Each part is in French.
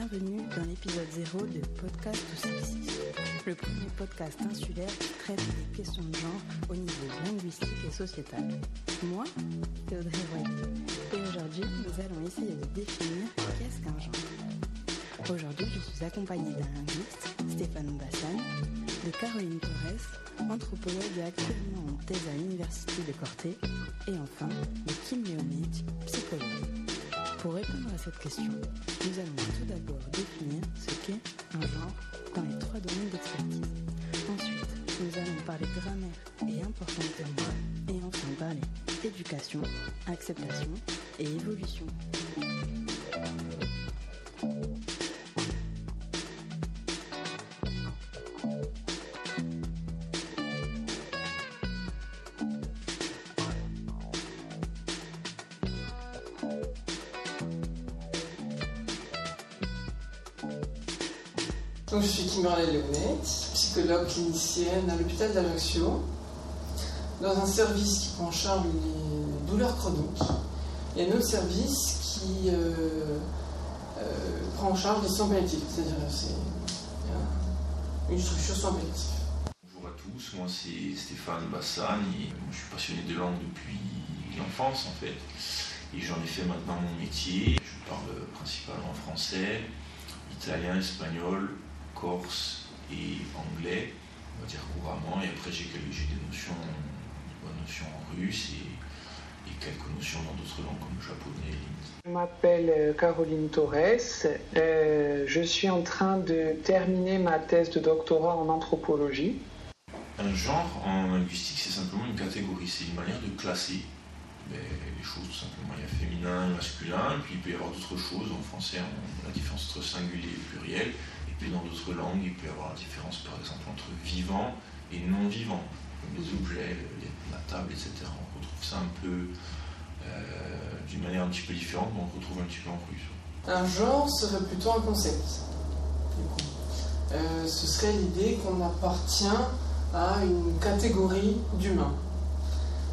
bienvenue dans l'épisode 0 de Podcast ou Sexy, le premier podcast insulaire qui traite des questions de genre au niveau linguistique et sociétal. Moi, c'est Audrey Royer, et aujourd'hui, nous allons essayer de définir qu'est-ce qu'un genre. Aujourd'hui, je suis accompagnée d'un linguiste, Stéphane Bassan, de Caroline Torres, anthropologue et actuellement en thèse à l'Université de Corté, et enfin de Kim Leonid, psychologue. Pour répondre à cette question, nous allons tout d'abord définir ce qu'est un genre dans les trois domaines d'expertise. Ensuite, nous allons parler grammaire et importance des mots, et enfin parler éducation, acceptation et évolution. Kimberley Léonet, psychologue clinicienne à l'hôpital d'Ajaccio, dans un service qui prend en charge les douleurs chroniques. A un autre service qui euh, euh, prend en charge les soins palliatifs, c'est-à-dire c'est euh, une structure soins palliatifs. Bonjour à tous, moi c'est Stéphane Bassan et moi, je suis passionné de langue depuis l'enfance en fait. Et j'en ai fait maintenant mon métier. Je parle principalement français, italien, espagnol, corse et anglais, on va dire couramment. Et après j'ai des notions, des bonnes notions en russe et, et quelques notions dans d'autres langues comme le japonais et. Je m'appelle euh, Caroline Torres. Euh, je suis en train de terminer ma thèse de doctorat en anthropologie. Un genre en linguistique, c'est simplement une catégorie, c'est une manière de classer ben, les choses tout simplement. Il y a féminin et masculin, puis il peut y avoir d'autres choses. En français, on a la différence entre singulier et pluriel, puis dans d'autres langues, il peut y avoir la différence par exemple entre vivant et non vivant, comme les objets, la table, etc. On retrouve ça un peu euh, d'une manière un petit peu différente, mais on retrouve un petit peu en russe. Un genre serait plutôt un concept. Euh, ce serait l'idée qu'on appartient à une catégorie d'humains.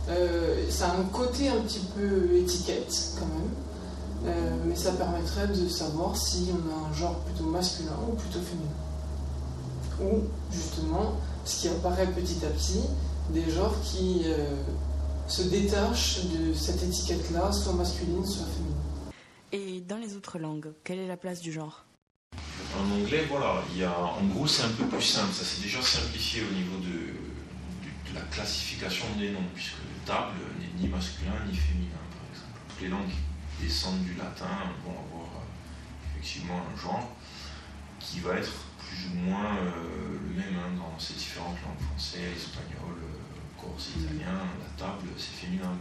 Euh, ça a un côté un petit peu étiquette quand même, Euh, mais ça permettrait de savoir si on a un genre plutôt masculin ou plutôt féminin. Ou justement, ce qui apparaît petit à petit, des genres qui euh, se détachent de cette étiquette-là, soit masculine, soit féminine. Et dans les autres langues, quelle est la place du genre? En anglais, voilà, il y a, en gros, c'est un peu plus simple. Ça s'est déjà simplifié au niveau de, de- de la classification des noms, puisque le table n'est ni masculin ni féminin, par exemple. Toutes les langues descendent du latin vont avoir euh, effectivement un genre qui va être plus ou moins euh, le même hein, dans ces différentes langues, français, espagnol, euh, corse, italien. La table, c'est féminin.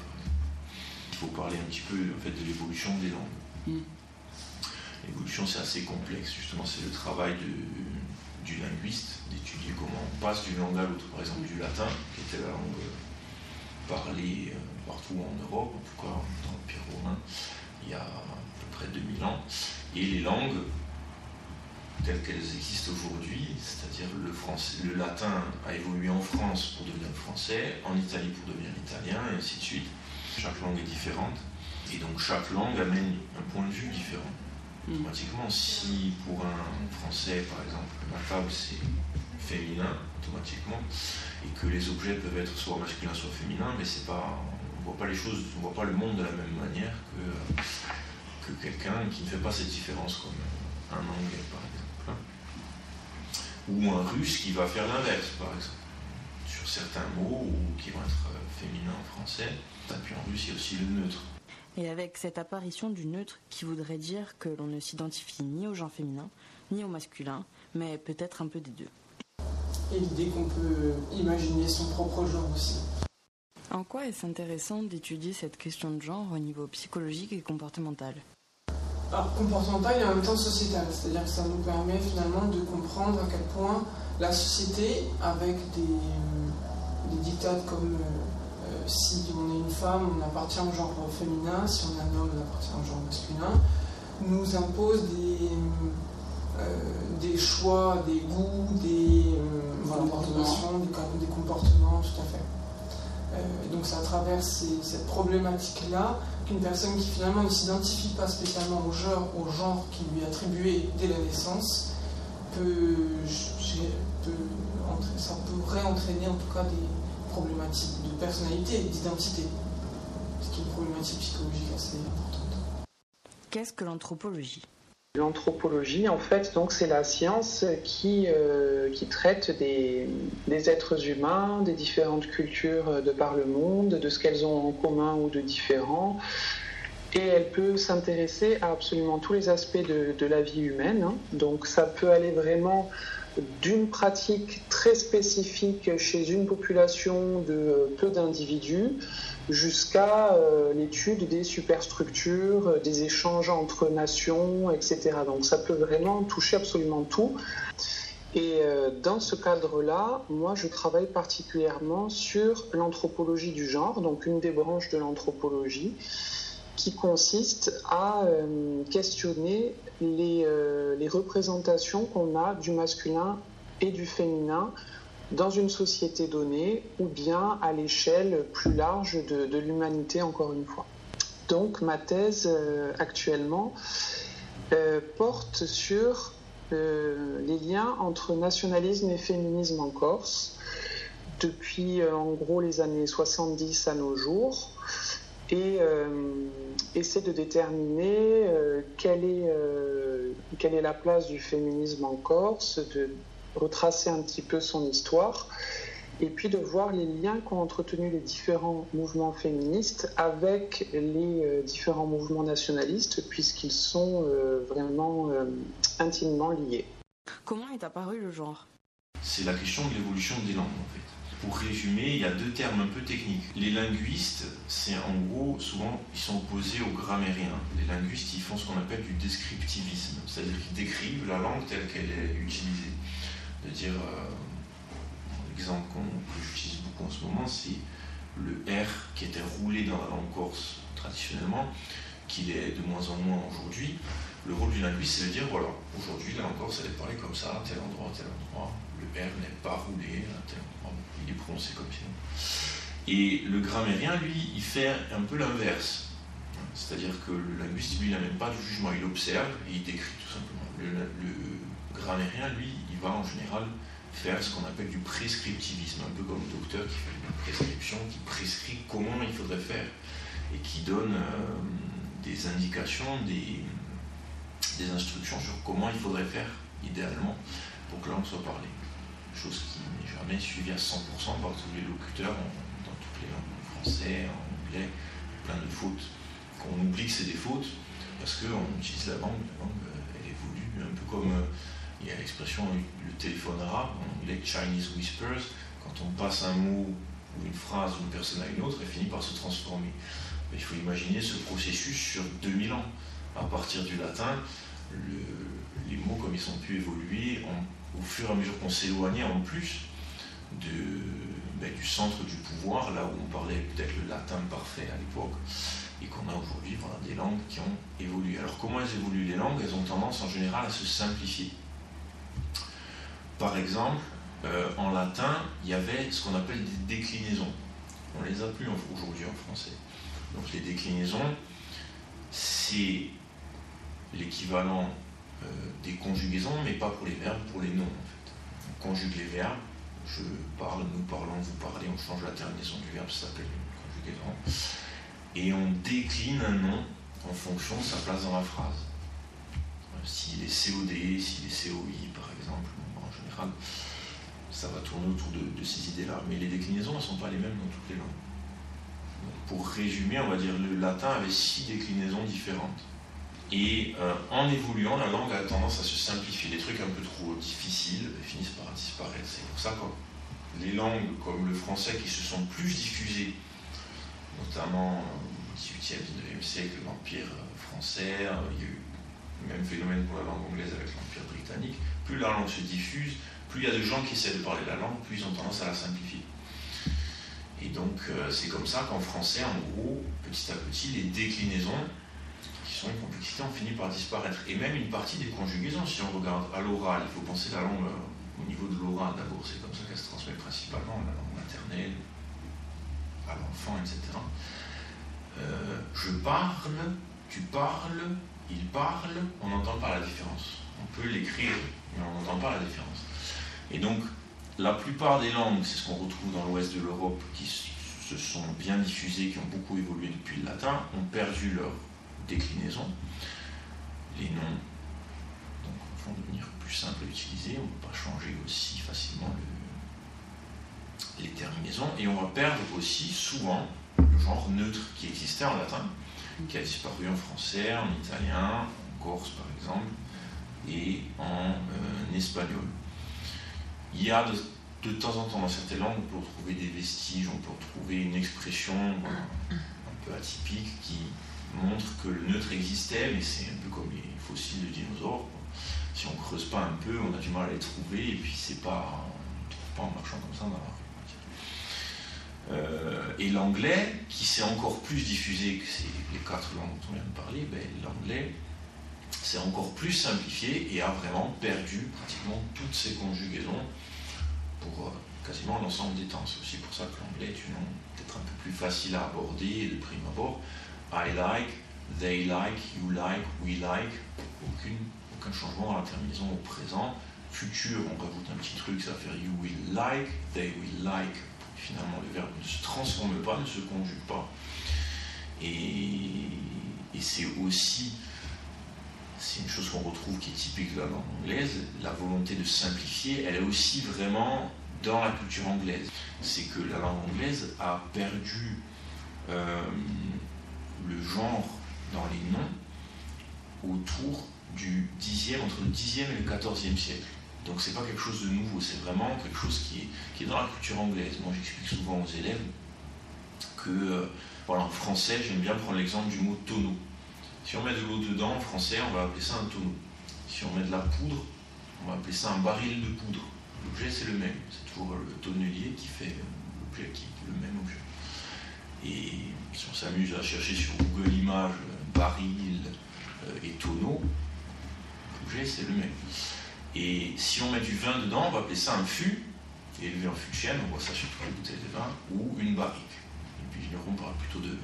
Il faut parler un petit peu en fait, de l'évolution des langues. L'évolution, c'est assez complexe. Justement, c'est le travail de- du linguiste d'étudier comment on passe d'une langue à l'autre. Par exemple, du latin, qui était la langue parlée partout en Europe, en tout cas dans l'Empire romain, il y a à peu près 2000 ans. Et les langues telles qu'elles existent aujourd'hui, c'est-à-dire le, français, le latin a évolué en France pour devenir le français, en Italie pour devenir l'italien, et ainsi de suite. Chaque langue est différente, et donc chaque langue amène un point de vue différent automatiquement, si pour un français, par exemple, la table c'est féminin, automatiquement, et que les objets peuvent être soit masculins, soit féminins, mais c'est pas, on voit pas les choses, on voit pas le monde de la même manière que, que quelqu'un qui ne fait pas cette différence, comme un anglais, par exemple. hein. Ou un russe qui va faire l'inverse, par exemple, sur certains mots, ou qui vont être euh, féminins en français. Et puis en russe, il y a aussi le neutre. Et avec cette apparition du neutre qui voudrait dire que l'on ne s'identifie ni au genre féminin, ni au masculin, mais peut-être un peu des deux. Et l'idée qu'on peut imaginer son propre genre aussi. En quoi est-ce intéressant d'étudier cette question de genre au niveau psychologique et comportemental? Alors, comportemental et en même temps sociétal, c'est-à-dire que ça nous permet finalement de comprendre à quel point la société, avec des, euh, des dictats comme euh, euh, si on est une femme, on appartient au genre féminin, si on est un homme, on appartient au genre masculin, nous impose des, euh, des choix, des goûts, des euh, voilà, motivations, des, com- des comportements, tout à fait. Euh, donc c'est à travers ces- cette problématique-là qu'une personne qui finalement ne s'identifie pas spécialement au genre, au genre qui lui est attribué dès la naissance peut, ça pourrait entraîner en tout cas des problématiques de personnalité et d'identité, ce qui est une problématique psychologique assez importante. Qu'est-ce que l'anthropologie? L'anthropologie, en fait, donc c'est la science qui, euh, traite des, êtres humains, des différentes cultures de par le monde, de ce qu'elles ont en commun ou de différent. Et elle peut s'intéresser à absolument tous les aspects de, de la vie humaine. Hein. Donc ça peut aller vraiment d'une pratique très spécifique chez une population de peu d'individus jusqu'à euh, l'étude des superstructures, des échanges entre nations, etc. Donc ça peut vraiment toucher absolument tout. Et euh, dans ce cadre-là, moi, je travaille particulièrement sur l'anthropologie du genre, donc une des branches de l'anthropologie, qui consiste à questionner les, les représentations qu'on a du masculin et du féminin dans une société donnée ou bien à l'échelle plus large de, l'humanité, encore une fois. Donc ma thèse euh, actuellement euh, porte sur euh, les liens entre nationalisme et féminisme en Corse depuis en gros les années 70 à nos jours et essaie de déterminer quelle, est, quelle est la place du féminisme en Corse, de retracer un petit peu son histoire et puis de voir les liens qu'ont entretenu les différents mouvements féministes avec les euh, différents mouvements nationalistes, puisqu'ils sont euh, vraiment euh, intimement liés. Comment est apparu le genre? C'est la question de l'évolution des langues, en fait. Pour résumer, il y a deux termes un peu techniques. Les linguistes, c'est en gros, souvent, ils sont opposés aux grammairiens. Les linguistes, ils font ce qu'on appelle du descriptivisme, c'est-à-dire qu'ils décrivent la langue telle qu'elle est utilisée de dire, euh, l'exemple que j'utilise beaucoup en ce moment, c'est le R qui était roulé dans la langue corse traditionnellement, qu'il est de moins en moins aujourd'hui. Le rôle du linguiste, c'est de dire, voilà, aujourd'hui, la langue corse, elle est parlée comme ça, tel endroit, tel endroit. R n'est pas roulé endroit, il est prononcé comme ça. Et le grammairien, lui, il fait un peu l'inverse. C'est-à-dire que le linguiste, lui, il n'amène pas de jugement, il observe et il décrit tout simplement. Le, le grammairien, lui, il va en général faire ce qu'on appelle du prescriptivisme, un peu comme le docteur qui fait une prescription, qui prescrit comment il faudrait faire et qui donne euh, des indications, des, instructions sur comment il faudrait faire idéalement pour que la langue soit parlée. Chose qui n'est jamais suivie à 100% par tous les locuteurs dans toutes les langues, en français, en anglais, plein de fautes. Qu'on oublie que c'est des fautes parce qu'on utilise la langue, la langue elle évolue un peu comme euh, il y a l'expression le téléphone arabe, en anglais Chinese whispers, quand on passe un mot ou une phrase d'une personne à une autre, elle finit par se transformer. il faut imaginer ce processus sur 2000 ans. À partir du latin, les mots, comme ils ont pu évoluer, au fur et à mesure qu'on s'éloignait en plus ben, du centre du pouvoir, là où on parlait peut-être le latin parfait à l'époque, et qu'on a aujourd'hui des langues qui ont évolué. Alors comment elles évoluent les langues? Elles ont tendance en général à se simplifier. Par exemple, euh, en latin, il y avait ce qu'on appelle des déclinaisons. On les a plus aujourd'hui en français. Donc les déclinaisons, c'est l'équivalent euh, des conjugaisons, mais pas pour les verbes, pour les noms en fait. On conjugue les verbes, je parle, nous parlons, vous parlez, on change la terminaison du verbe, ça s'appelle une conjugaison. Et on décline un nom en fonction de sa place dans la phrase. S'il est COD, s'il est COI par exemple, ça va tourner autour de, ces idées-là. Mais les déclinaisons ne sont pas les mêmes dans toutes les langues. pour résumer, on va dire le latin avait six déclinaisons différentes. Et euh, en évoluant, la langue a tendance à se simplifier. Les trucs un peu trop difficiles finissent par disparaître. C'est pour ça que les langues comme le français qui se sont plus diffusées, notamment au XVIIIe, XIXe siècle, l'Empire français, euh, il y a eu le même phénomène pour la langue anglaise avec l'Empire britannique, plus la langue se diffuse, plus il y a de gens qui essaient de parler la langue, plus ils ont tendance à la simplifier. Et donc euh, c'est comme ça qu'en français, en gros, petit à petit, les déclinaisons, sont ont fini par disparaître. Et même une partie des conjugaisons, si on regarde à l'oral, il faut penser la langue euh, au niveau de l'oral d'abord, c'est comme ça qu'elle se transmet principalement, la langue maternelle, à l'enfant, etc. euh, je parle, tu parles, il parle, on n'entend pas la différence. On peut l'écrire, mais on n'entend pas la différence. Et donc, la plupart des langues, c'est ce qu'on retrouve dans l'ouest de l'Europe, qui se sont bien diffusées, qui ont beaucoup évolué depuis le latin, ont perdu leur déclinaison. Les noms vont devenir plus simples à utiliser, on ne peut pas changer aussi facilement les terminaisons, et on va perdre aussi souvent le genre neutre qui existait en latin, qui a disparu en français, en italien, en corse par exemple, et en euh, espagnol. Il y a de, temps en temps dans certaines langues, on peut retrouver des vestiges, on peut retrouver une expression un peu atypique qui montre que le neutre existait, mais c'est un peu comme les fossiles de dinosaures. Si on creuse pas un peu, on a du mal à les trouver, et puis c'est pas, on ne trouve pas en marchant comme ça dans la rue. Euh, et l'anglais, qui s'est encore plus diffusé que les quatre langues dont on vient de parler, ben, l'anglais s'est encore plus simplifié et a vraiment perdu pratiquement toutes ses conjugaisons pour euh, quasiment l'ensemble des temps. C'est aussi pour ça que l'anglais est une langue peut-être un peu plus facile à aborder de prime abord. I like, they like, you like, we like, aucun changement dans la terminaison au présent. Futur, on rajoute un petit truc, ça faire you will like, they will like, finalement le verbe ne se transforme pas, ne se conjugue pas. Et, c'est aussi, c'est une chose qu'on retrouve qui est typique de la langue anglaise, la volonté de simplifier, elle est aussi vraiment dans la culture anglaise. C'est que la langue anglaise a perdu euh, le genre dans les noms autour du 10e, entre le 10e et le 14e siècle. Donc c'est pas quelque chose de nouveau, c'est vraiment quelque chose qui est, dans la culture anglaise. Moi j'explique souvent aux élèves que, euh, voilà, en français, j'aime bien prendre l'exemple du mot tonneau. Si on met de l'eau dedans, en français, on va appeler ça un tonneau. Si on met de la poudre, on va appeler ça un baril de poudre. L'objet c'est le même, c'est toujours le tonnelier qui fait l'objet qui est le même objet. Et si on s'amuse à chercher sur Google Images baril euh, et tonneau, l'objet c'est le même. Et si on met du vin dedans, on va appeler ça un fût, élevé en fût de chêne, on voit ça sur toutes les bouteilles de vin, ou une barrique. Et puis on parle plutôt de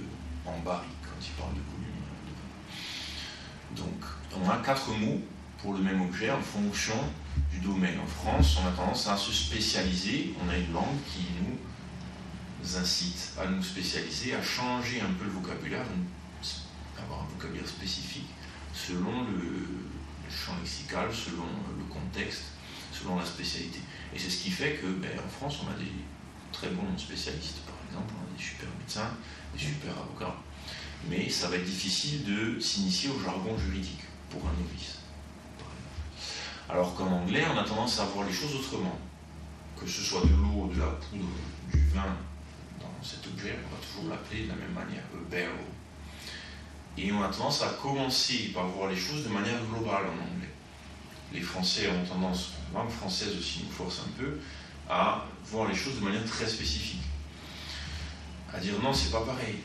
en barrique quand il parle de volume de vin. Donc on a quatre mots pour le même objet en fonction du domaine. En France, on a tendance à se spécialiser, on a une langue qui nous incite à nous spécialiser, à changer un peu le vocabulaire, avoir un vocabulaire spécifique selon le, champ lexical, selon le contexte, selon la spécialité. Et c'est ce qui fait que ben, en France, on a des très bons spécialistes, par exemple, on a des super médecins, des super avocats. Mais ça va être difficile de s'initier au jargon juridique pour un novice. Alors qu'en anglais, on a tendance à voir les choses autrement. Que ce soit de l'eau, de la poudre, du vin cet objet, on va toujours l'appeler de la même manière, a barrel, et on a tendance à commencer par voir les choses de manière globale en anglais. Les Français ont tendance, la langue française aussi nous force un peu, à voir les choses de manière très spécifique. À dire non, c'est pas pareil.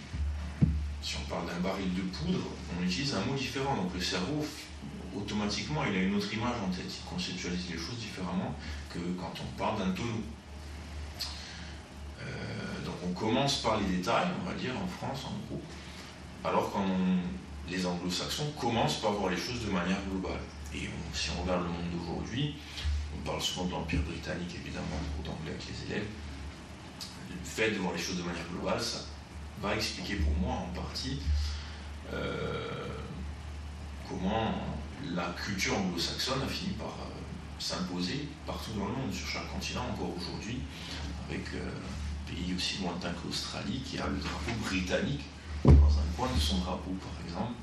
Si on parle d'un baril de poudre, on utilise un mot différent. Donc le cerveau, automatiquement, il a une autre image en tête. Il conceptualise les choses différemment que quand on parle d'un tonneau. Commence par les détails, on va dire, en France, en gros alors que les anglo-saxons commencent par voir les choses de manière globale. Et si on regarde le monde d'aujourd'hui, on parle souvent de l'Empire britannique, évidemment, beaucoup d'anglais avec les élèves. Le fait de voir les choses de manière globale, ça va expliquer pour moi en partie euh, comment la culture anglo-saxonne a fini par euh, s'imposer partout dans le monde, sur chaque continent encore aujourd'hui, avec euh, pays aussi lointain que l'Australie qui a le drapeau britannique dans un coin de son drapeau, par exemple,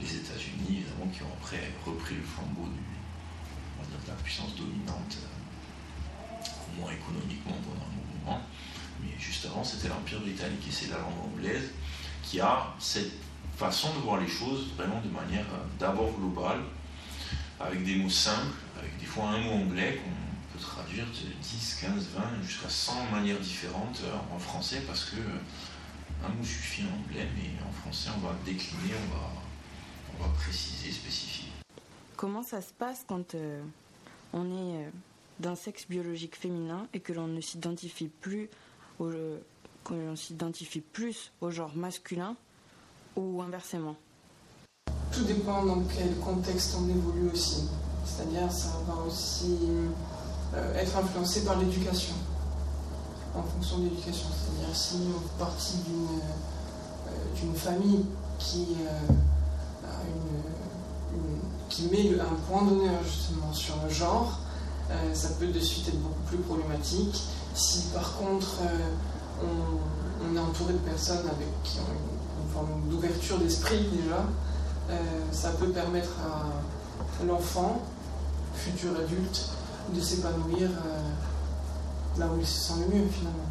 les États-Unis, évidemment, qui ont après repris le flambeau de la puissance dominante, au moins économiquement pendant un moment. Mais juste avant, c'était l'Empire britannique et c'est la langue anglaise qui a cette façon de voir les choses vraiment de manière euh, d'abord globale, avec des mots simples, avec des fois un mot anglais qu'on traduire de 10, 15, 20, jusqu'à 100 manières différentes euh, en français parce que euh, un mot suffit en anglais, mais en français, on va décliner, on va, on va préciser, spécifier. Comment ça se passe quand euh, on est euh, d'un sexe biologique féminin et que l'on ne s'identifie plus au, qu'on s'identifie plus au genre masculin ou inversement? Tout dépend dans quel contexte on évolue aussi. C'est-à-dire ça va aussi euh, être influencé par l'éducation, en fonction de l'éducation. C'est-à-dire si on est partie d'une d'une famille qui, qui met un point d'honneur justement sur le genre, ça peut de suite être beaucoup plus problématique. Si par contre on, est entouré de personnes avec qui ont une, forme d'ouverture d'esprit déjà, ça peut permettre à l'enfant, futur adulte, de s'épanouir là où il se sent le mieux finalement.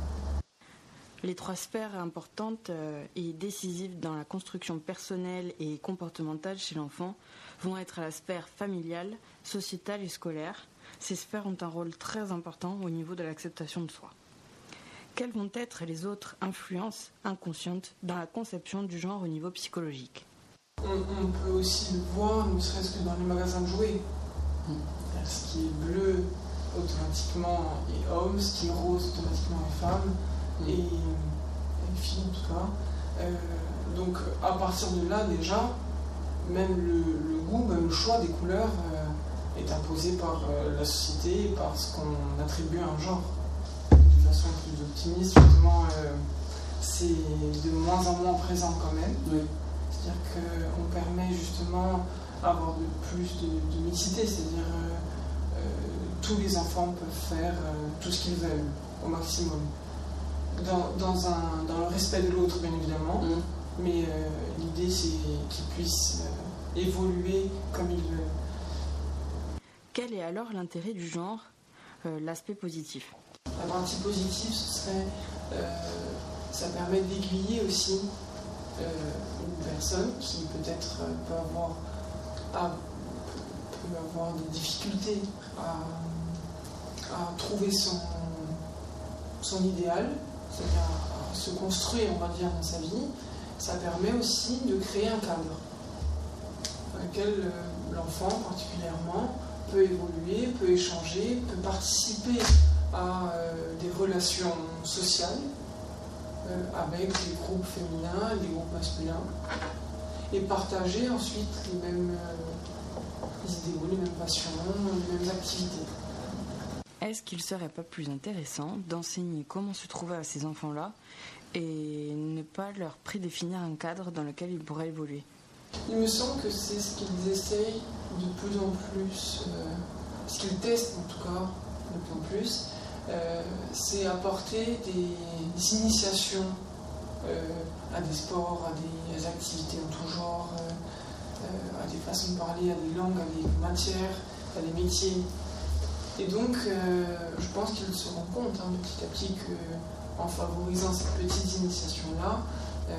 Les trois sphères importantes euh, et décisives dans la construction personnelle et comportementale chez l'enfant vont être la sphère familiale, sociétale et scolaire. Ces sphères ont un rôle très important au niveau de l'acceptation de soi. Quelles vont être les autres influences inconscientes dans la conception du genre au niveau psychologique? On, peut aussi le voir, ne serait-ce que dans les magasins de jouets. Ce qui est bleu automatiquement est homme, ce qui est rose automatiquement est femme et, une fille en tout cas. Euh, donc à partir de là déjà, même le, goût, même le choix des couleurs euh, est imposé par euh, la société, par ce qu'on attribue à un genre. De façon plus optimiste, justement, c'est de moins en moins présent quand même. C'est-à-dire qu'on permet justement d'avoir de plus de, mixité, c'est-à-dire tous les enfants peuvent faire tout ce qu'ils veulent au maximum dans, un, dans le respect de l'autre, bien évidemment. Mm. Mais euh, l'idée, c'est qu'il puisse euh, évoluer comme il veut. Quel est alors l'intérêt du genre, euh, l'aspect positif? La partie positive, ce serait. ça permet d'aiguiller aussi une personne qui peut-être peut avoir, peut avoir des difficultés à, à trouver son, son idéal c'est-à-dire se construire, on va dire, dans sa vie, ça permet aussi de créer un cadre dans lequel euh, l'enfant particulièrement peut évoluer, peut échanger, peut participer à euh, des relations sociales euh, avec des groupes féminins, des groupes masculins, et partager ensuite les mêmes idéaux, les mêmes passions, les mêmes activités. Est-ce qu'il ne serait pas plus intéressant d'enseigner comment se trouver à ces enfants-là et ne pas leur prédéfinir un cadre dans lequel ils pourraient évoluer? Il me semble que c'est ce qu'ils essayent de plus en plus, euh, ce qu'ils testent en tout cas de plus en plus, euh, c'est apporter des, initiations euh, à des sports, à des activités en tout genre, à des façons de parler, à des langues, à des matières, à des métiers. Et donc, euh, je pense qu'ils se rendent compte hein, petit à petit qu'en favorisant cette petite initiation-là, euh,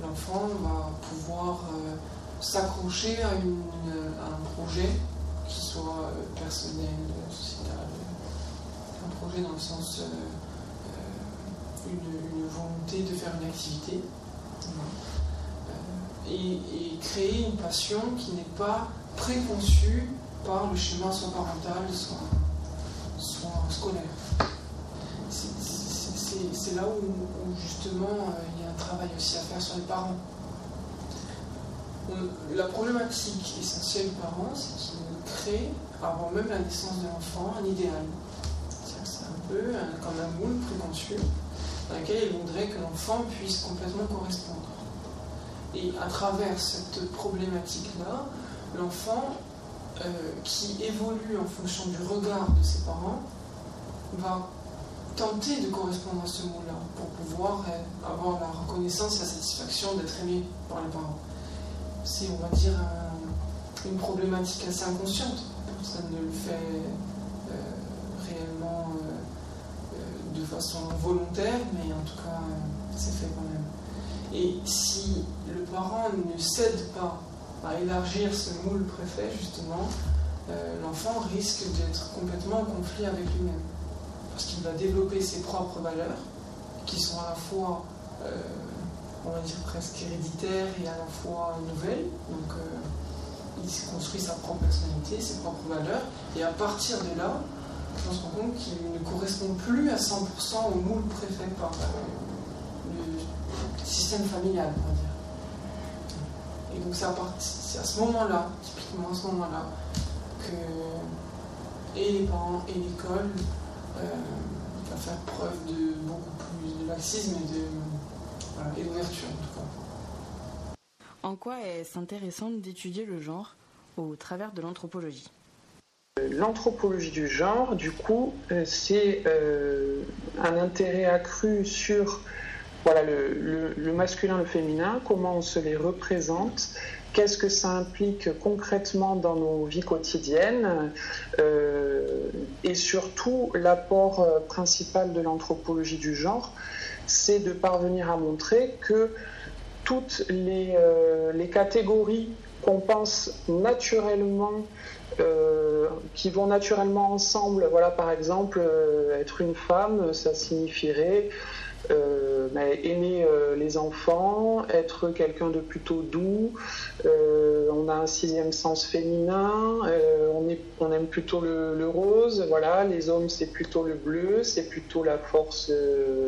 l'enfant va pouvoir euh, s'accrocher à, un projet qui soit personnel, sociétal, un projet dans le sens une, volonté de faire une activité. Et, et, créer une passion qui n'est pas préconçue par le schéma soit parental, soit scolaire. C'est là où, justement euh, il y a un travail aussi à faire sur les parents. La problématique essentielle du parent, c'est qu'il crée, avant même la naissance de l'enfant, un idéal. C'est un peu comme un moule préconçu dans lequel il voudrait que l'enfant puisse complètement correspondre. Et à travers cette problématique-là, l'enfant euh, qui évolue en fonction du regard de ses parents va tenter de correspondre à ce mot-là pour pouvoir euh, avoir la reconnaissance et la satisfaction d'être aimé par les parents. C'est, on va dire, une problématique assez inconsciente. Personne ne le fait euh, réellement de façon volontaire, mais en tout cas, c'est fait quand même. Et si le parent ne cède pas à élargir ce moule préfet, justement, euh, l'enfant risque d'être complètement en conflit avec lui-même. Parce qu'il va développer ses propres valeurs, qui sont à la fois, euh, on va dire, presque héréditaires et à la fois nouvelles. Donc, euh, il se construit sa propre personnalité, ses propres valeurs, et à partir de là, on se rend compte qu'il ne correspond plus à 100% au moule préfet par, système familial, on va dire. Et donc c'est à, à ce moment-là, typiquement à ce moment-là, que et les parents et l'école euh, va faire preuve de beaucoup plus de laxisme et d'ouverture en tout cas. En quoi est-ce intéressant d'étudier le genre au travers de l'anthropologie? L'anthropologie du genre, du coup, euh, c'est euh, un intérêt accru sur voilà, le, masculin, le féminin, comment on se les représente, qu'est-ce que ça implique concrètement dans nos vies quotidiennes, euh, et surtout l'apport principal de l'anthropologie du genre, c'est de parvenir à montrer que toutes les, les catégories qu'on pense naturellement euh, qui vont naturellement ensemble. Voilà, par exemple, euh, être une femme, ça signifierait euh, aimer les enfants, être quelqu'un de plutôt doux. on a un sixième sens féminin. on, aime plutôt le, rose. Voilà, les hommes c'est plutôt le bleu, c'est plutôt la force,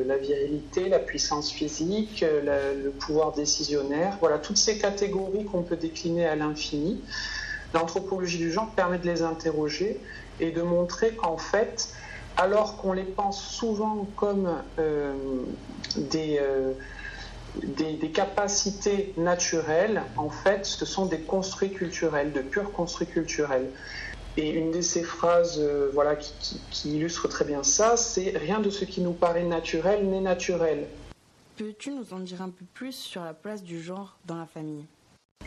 la virilité, la puissance physique, le pouvoir décisionnaire. Voilà, toutes ces catégories qu'on peut décliner à l'infini. L'anthropologie du genre permet de les interroger et de montrer qu'en fait, alors qu'on les pense souvent comme euh, euh, des, des, capacités naturelles, en fait, ce sont des construits culturels, de purs construits culturels. Et une de ces phrases euh, voilà, qui, qui illustre très bien ça, c'est Rien de ce qui nous paraît naturel n'est naturel. Peux-tu nous en dire un peu plus sur la place du genre dans la famille?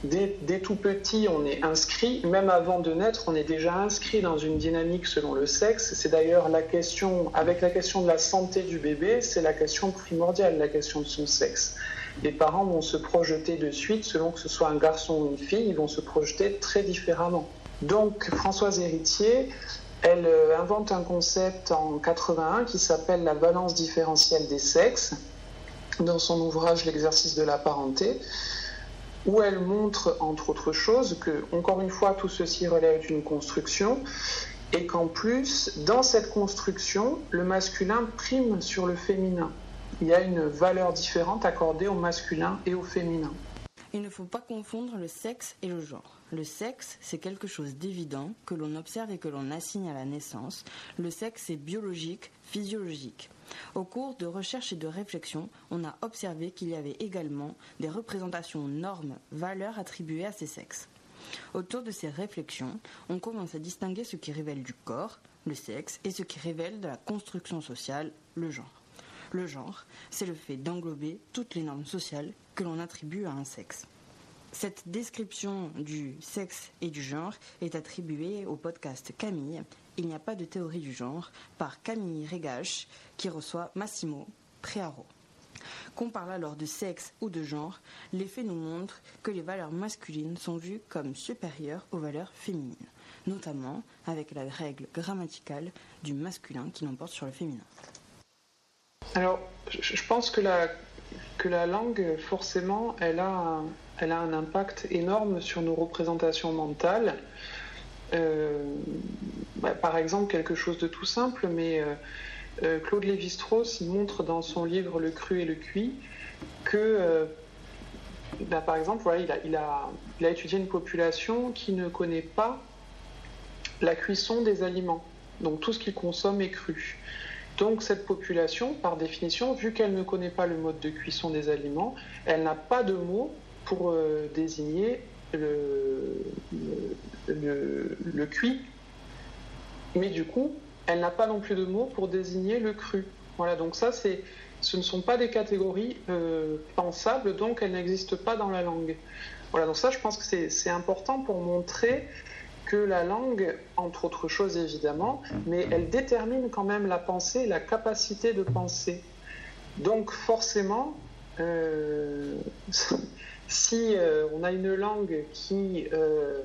Dès, tout petit, on est inscrit, même avant de naître, on est déjà inscrit dans une dynamique selon le sexe. C'est d'ailleurs la question, avec la question de la santé du bébé, c'est la question primordiale, la question de son sexe. Les parents vont se projeter de suite, selon que ce soit un garçon ou une fille, ils vont se projeter très différemment. Donc, Françoise Héritier, elle euh, invente un concept en 81 qui s'appelle la balance différentielle des sexes, dans son ouvrage L'exercice de la parenté où elle montre, entre autres choses, que, encore une fois, tout ceci relève d'une construction et qu'en plus, dans cette construction, le masculin prime sur le féminin. Il y a une valeur différente accordée au masculin et au féminin. Il ne faut pas confondre le sexe et le genre. Le sexe, c'est quelque chose d'évident que l'on observe et que l'on assigne à la naissance. Le sexe est biologique, physiologique. Au cours de recherches et de réflexions, on a observé qu'il y avait également des représentations normes, valeurs attribuées à ces sexes. Autour de ces réflexions, on commence à distinguer ce qui révèle du corps, le sexe, et ce qui révèle de la construction sociale, le genre. Le genre, c'est le fait d'englober toutes les normes sociales que l'on attribue à un sexe. Cette description du sexe et du genre est attribuée au podcast Camille, Il n'y a pas de théorie du genre, par Camille Regache, qui reçoit Massimo Prearo. Qu'on parle alors de sexe ou de genre, les faits nous montrent que les valeurs masculines sont vues comme supérieures aux valeurs féminines, notamment avec la règle grammaticale du masculin qui l'emporte sur le féminin. Alors, je pense que la, que la langue, forcément, elle a elle a un impact énorme sur nos représentations mentales. Euh, bah, par exemple, quelque chose de tout simple, mais euh, euh, Claude Lévi-Strauss montre dans son livre Le cru et le cuit que, bah, par exemple, a, il a étudié une population qui ne connaît pas la cuisson des aliments. Donc tout ce qu'il consomme est cru. Donc cette population, par définition, vu qu'elle ne connaît pas le mode de cuisson des aliments, elle n'a pas de mots pour euh, désigner le, le, cuit. Mais du coup, elle n'a pas non plus de mots pour désigner le cru. Voilà, donc ça, c'est, ce ne sont pas des catégories euh, pensables, donc elles n'existent pas dans la langue. Voilà, donc ça, je pense que c'est important pour montrer que la langue, entre autres choses évidemment, mais elle détermine quand même la pensée, la capacité de penser. Donc forcément, euh, si euh, on a une langue qui euh,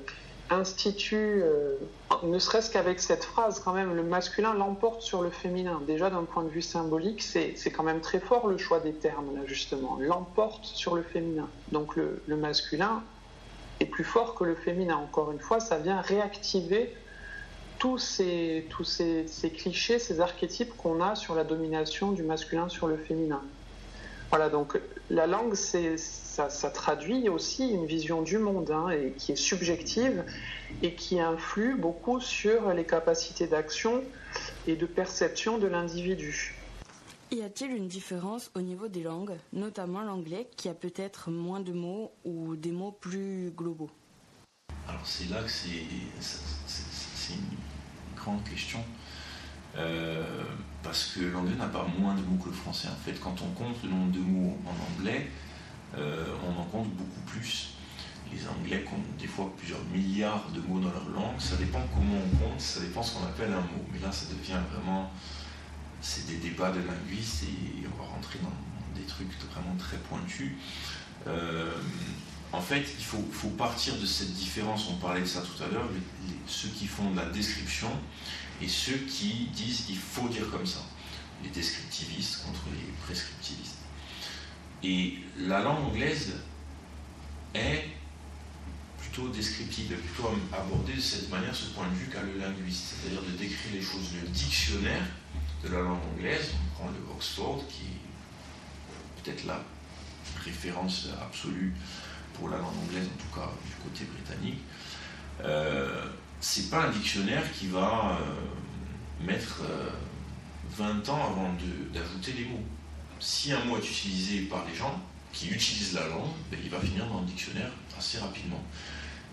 institue, euh, ne serait-ce qu'avec cette phrase, quand même, le masculin l'emporte sur le féminin. Déjà, d'un point de vue symbolique, c'est quand même très fort le choix des termes, là, justement. L'emporte sur le féminin. Donc le, masculin est plus fort que le féminin. Encore une fois, ça vient réactiver tous ces, tous ces clichés, ces archétypes qu'on a sur la domination du masculin sur le féminin. Voilà, donc la langue, c'est, ça, traduit aussi une vision du monde hein, et qui est subjective et qui influe beaucoup sur les capacités d'action et de perception de l'individu. Y a-t-il une différence au niveau des langues, notamment l'anglais, qui a peut-être moins de mots ou des mots plus globaux? Alors c'est là que c'est une grande question. Euh, parce que l'anglais n'a pas moins de mots que le français. En fait, quand on compte le nombre de mots en anglais, euh, on en compte beaucoup plus. Les Anglais comptent des fois plusieurs milliards de mots dans leur langue. Ça dépend comment on compte, ça dépend ce qu'on appelle un mot. Mais là, ça devient vraiment. C'est des débats de linguistes et on va rentrer dans des trucs vraiment très pointus. Euh, en fait, il faut, faut, partir de cette différence. On parlait de ça tout à l'heure. Ceux qui font de la description et ceux qui disent il faut dire comme ça. Les descriptivistes contre les prescriptivistes. Et la langue anglaise est plutôt descriptive, plutôt abordée de cette manière, ce point de vue qu'a le linguiste, c'est-à-dire de décrire les choses. Le dictionnaire de la langue anglaise, on prend le Oxford, qui est peut-être la référence absolue pour la langue anglaise, en tout cas du côté britannique. Euh, c'est pas un dictionnaire qui va euh, mettre 20 euh, ans avant d'ajouter les mots. Si un mot est utilisé par les gens qui utilisent la langue, ben, il va finir dans le dictionnaire assez rapidement.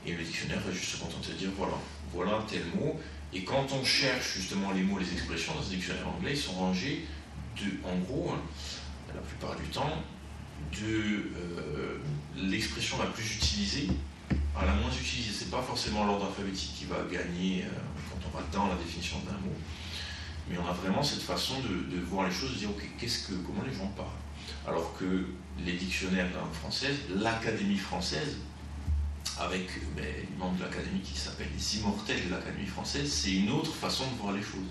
Et le dictionnaire va juste se contenter de dire voilà, voilà tel mot. Et quand on cherche justement les mots, les expressions dans ce dictionnaire anglais, ils sont rangés de, en gros, hein, la plupart du temps, de euh, l'expression la plus utilisée à la moins utilisée. C'est pas forcément l'ordre alphabétique qui va gagner euh, quand on va dans la définition d'un mot, mais on a vraiment cette façon de, voir les choses, de dire ok, qu'est-ce que, comment les gens parlent. Alors que les dictionnaires de langue française, l'Académie française, avec ben, les membres de l'Académie qui s'appellent les immortels de l'Académie française, c'est une autre façon de voir les choses.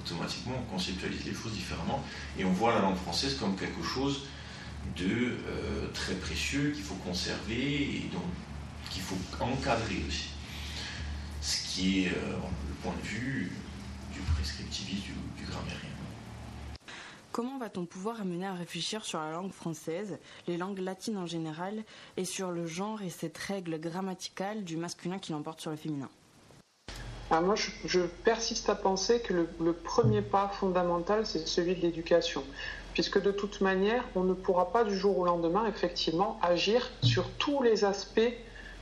Automatiquement, on conceptualise les choses différemment et on voit la langue française comme quelque chose de euh, très précieux qu'il faut conserver et donc qu'il faut encadrer aussi. Ce qui est euh, le point de vue du prescriptiviste, du, du grammairien. Comment va-t-on pouvoir amener à réfléchir sur la langue française, les langues latines en général, et sur le genre et cette règle grammaticale du masculin qui l'emporte sur le féminin? Ah, moi, je, persiste à penser que le, premier pas fondamental, c'est celui de l'éducation. Puisque de toute manière, on ne pourra pas du jour au lendemain, effectivement, agir sur tous les aspects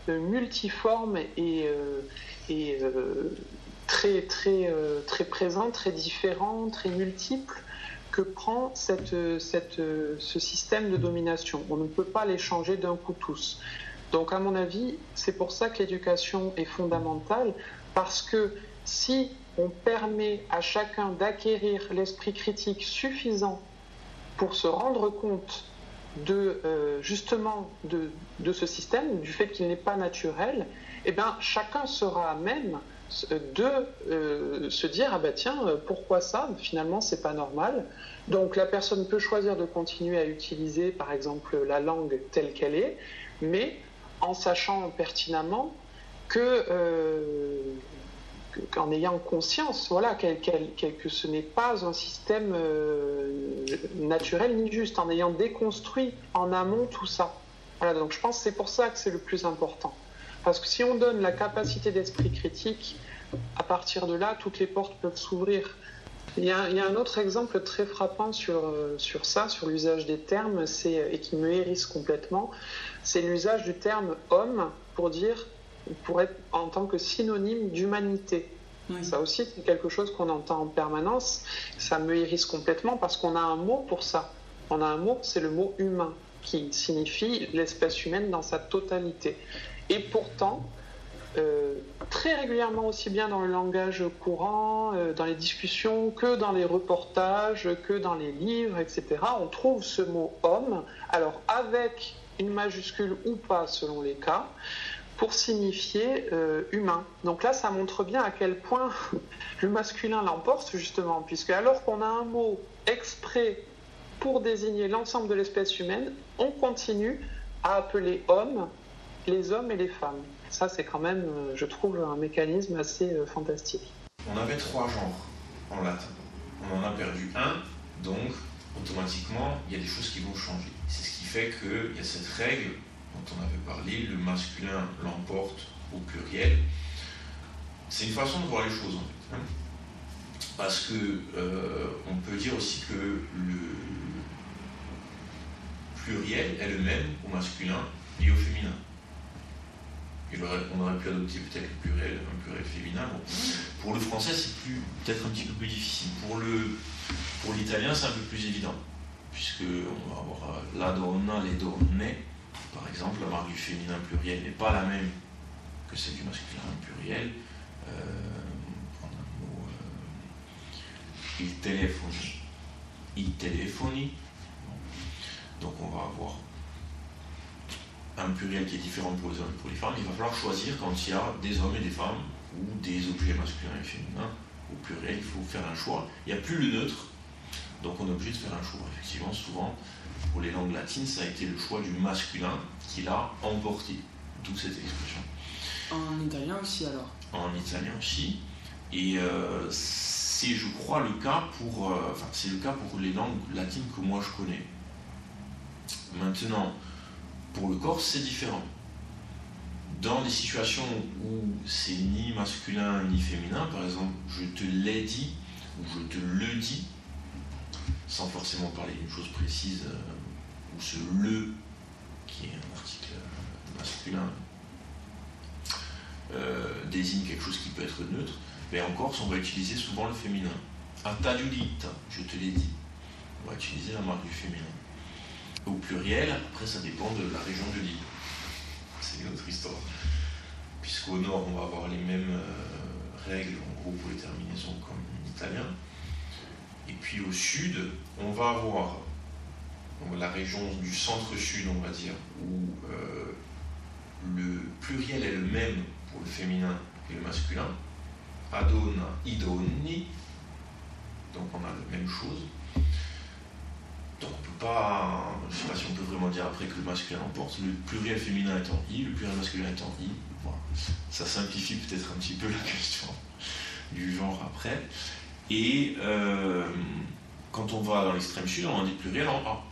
euh, multiformes et, euh, euh, très, très, très présents, très différents, très multiples que prend ce système de domination. On ne peut pas les changer d'un coup tous. Donc à mon avis, c'est pour ça que l'éducation est fondamentale, parce que si on permet à chacun d'acquérir l'esprit critique suffisant pour se rendre compte de euh, justement de, de, ce système, du fait qu'il n'est pas naturel, eh bien chacun sera à même de euh, se dire ah ben tiens pourquoi ça? Finalement c'est pas normal. Donc la personne peut choisir de continuer à utiliser par exemple la langue telle qu'elle est mais en sachant pertinemment que euh, qu'en ayant conscience voilà, que ce n'est pas un système euh, naturel ni juste, en ayant déconstruit en amont tout ça. Voilà, donc je pense que c'est pour ça que c'est le plus important. Parce que si on donne la capacité d'esprit critique, à partir de là, toutes les portes peuvent s'ouvrir. Il y, a, un autre exemple très frappant sur, euh, sur ça, sur l'usage des termes, et qui me hérisse complètement, c'est l'usage du terme homme pour dire pour être en tant que synonyme d'humanité. Ça aussi, c'est quelque chose qu'on entend en permanence. Ça me hérisse complètement parce qu'on a un mot pour ça. On a un mot, c'est le mot humain, qui signifie l'espèce humaine dans sa totalité. Et pourtant, euh, très régulièrement aussi bien dans le langage courant, euh, dans les discussions, que dans les reportages, que dans les livres, etc., on trouve ce mot homme, alors avec une majuscule ou pas selon les cas, pour signifier euh, humain. Donc là, ça montre bien à quel point le masculin l'emporte, justement, puisque alors qu'on a un mot exprès pour désigner l'ensemble de l'espèce humaine, on continue à appeler hommes les hommes et les femmes. Ça, c'est quand même, euh, je trouve, un mécanisme assez euh, fantastique. On avait trois genres en latin. On en a perdu un, donc automatiquement, il y a des choses qui vont changer. C'est ce qui fait qu'il y a cette règle dont on avait parlé, le masculin l'emporte au pluriel. C'est une façon de voir les choses en fait. Hein. Parce que euh, on peut dire aussi que le pluriel est le même au masculin et au féminin. on aurait pu adopter peut-être le pluriel, un pluriel féminin. Pour le français, c'est peut-être un petit peu plus difficile. Pour l'italien, c'est un peu plus évident, puisque on va avoir euh, la donna, les donne. Par exemple, la marque du féminin pluriel n'est pas la même que celle du masculin pluriel. Euh, euh, il téléphone, il téléphone. Donc on va avoir un pluriel qui est différent pour les hommes et pour les femmes. Il va falloir choisir quand il y a des hommes et des femmes ou des objets masculins et féminins. Au pluriel, il faut faire un choix. Il n'y a plus le neutre, donc on est obligé de faire un choix. Effectivement, souvent, pour les langues latines, ça a été le choix du masculin qui l'a emporté. D'où cette expression. En italien aussi alors En italien aussi. Et euh, c'est, je crois, le cas pour, euh, enfin, c'est le cas pour les langues latines que moi je connais. Maintenant, pour le corse, c'est différent. Dans des situations où c'est ni masculin ni féminin, par exemple, je te l'ai dit ou je te le dis, sans forcément parler d'une chose précise, euh, ou ce le, qui est un article euh, masculin, euh, désigne quelque chose qui peut être neutre, mais en Corse, on va utiliser souvent le féminin. Atadulita, je te l'ai dit. On va utiliser la marque du féminin. Au pluriel, après, ça dépend de la région de l'île. C'est une autre histoire. Puisqu'au nord, on va avoir les mêmes règles, en gros, pour les terminaisons comme en italien. Et puis au sud, on va avoir la région du centre-sud, on va dire, où euh, le pluriel est le même pour le féminin et le masculin. Adona, idoni. Donc on a la même chose. Donc on peut pas, je ne sais pas si on peut vraiment dire après que le masculin emporte. Le pluriel féminin est en i, le pluriel masculin est en i. Ça simplifie peut-être un petit peu la question du genre après. Et euh, quand on va dans l'extrême sud, on a des pluriels en A,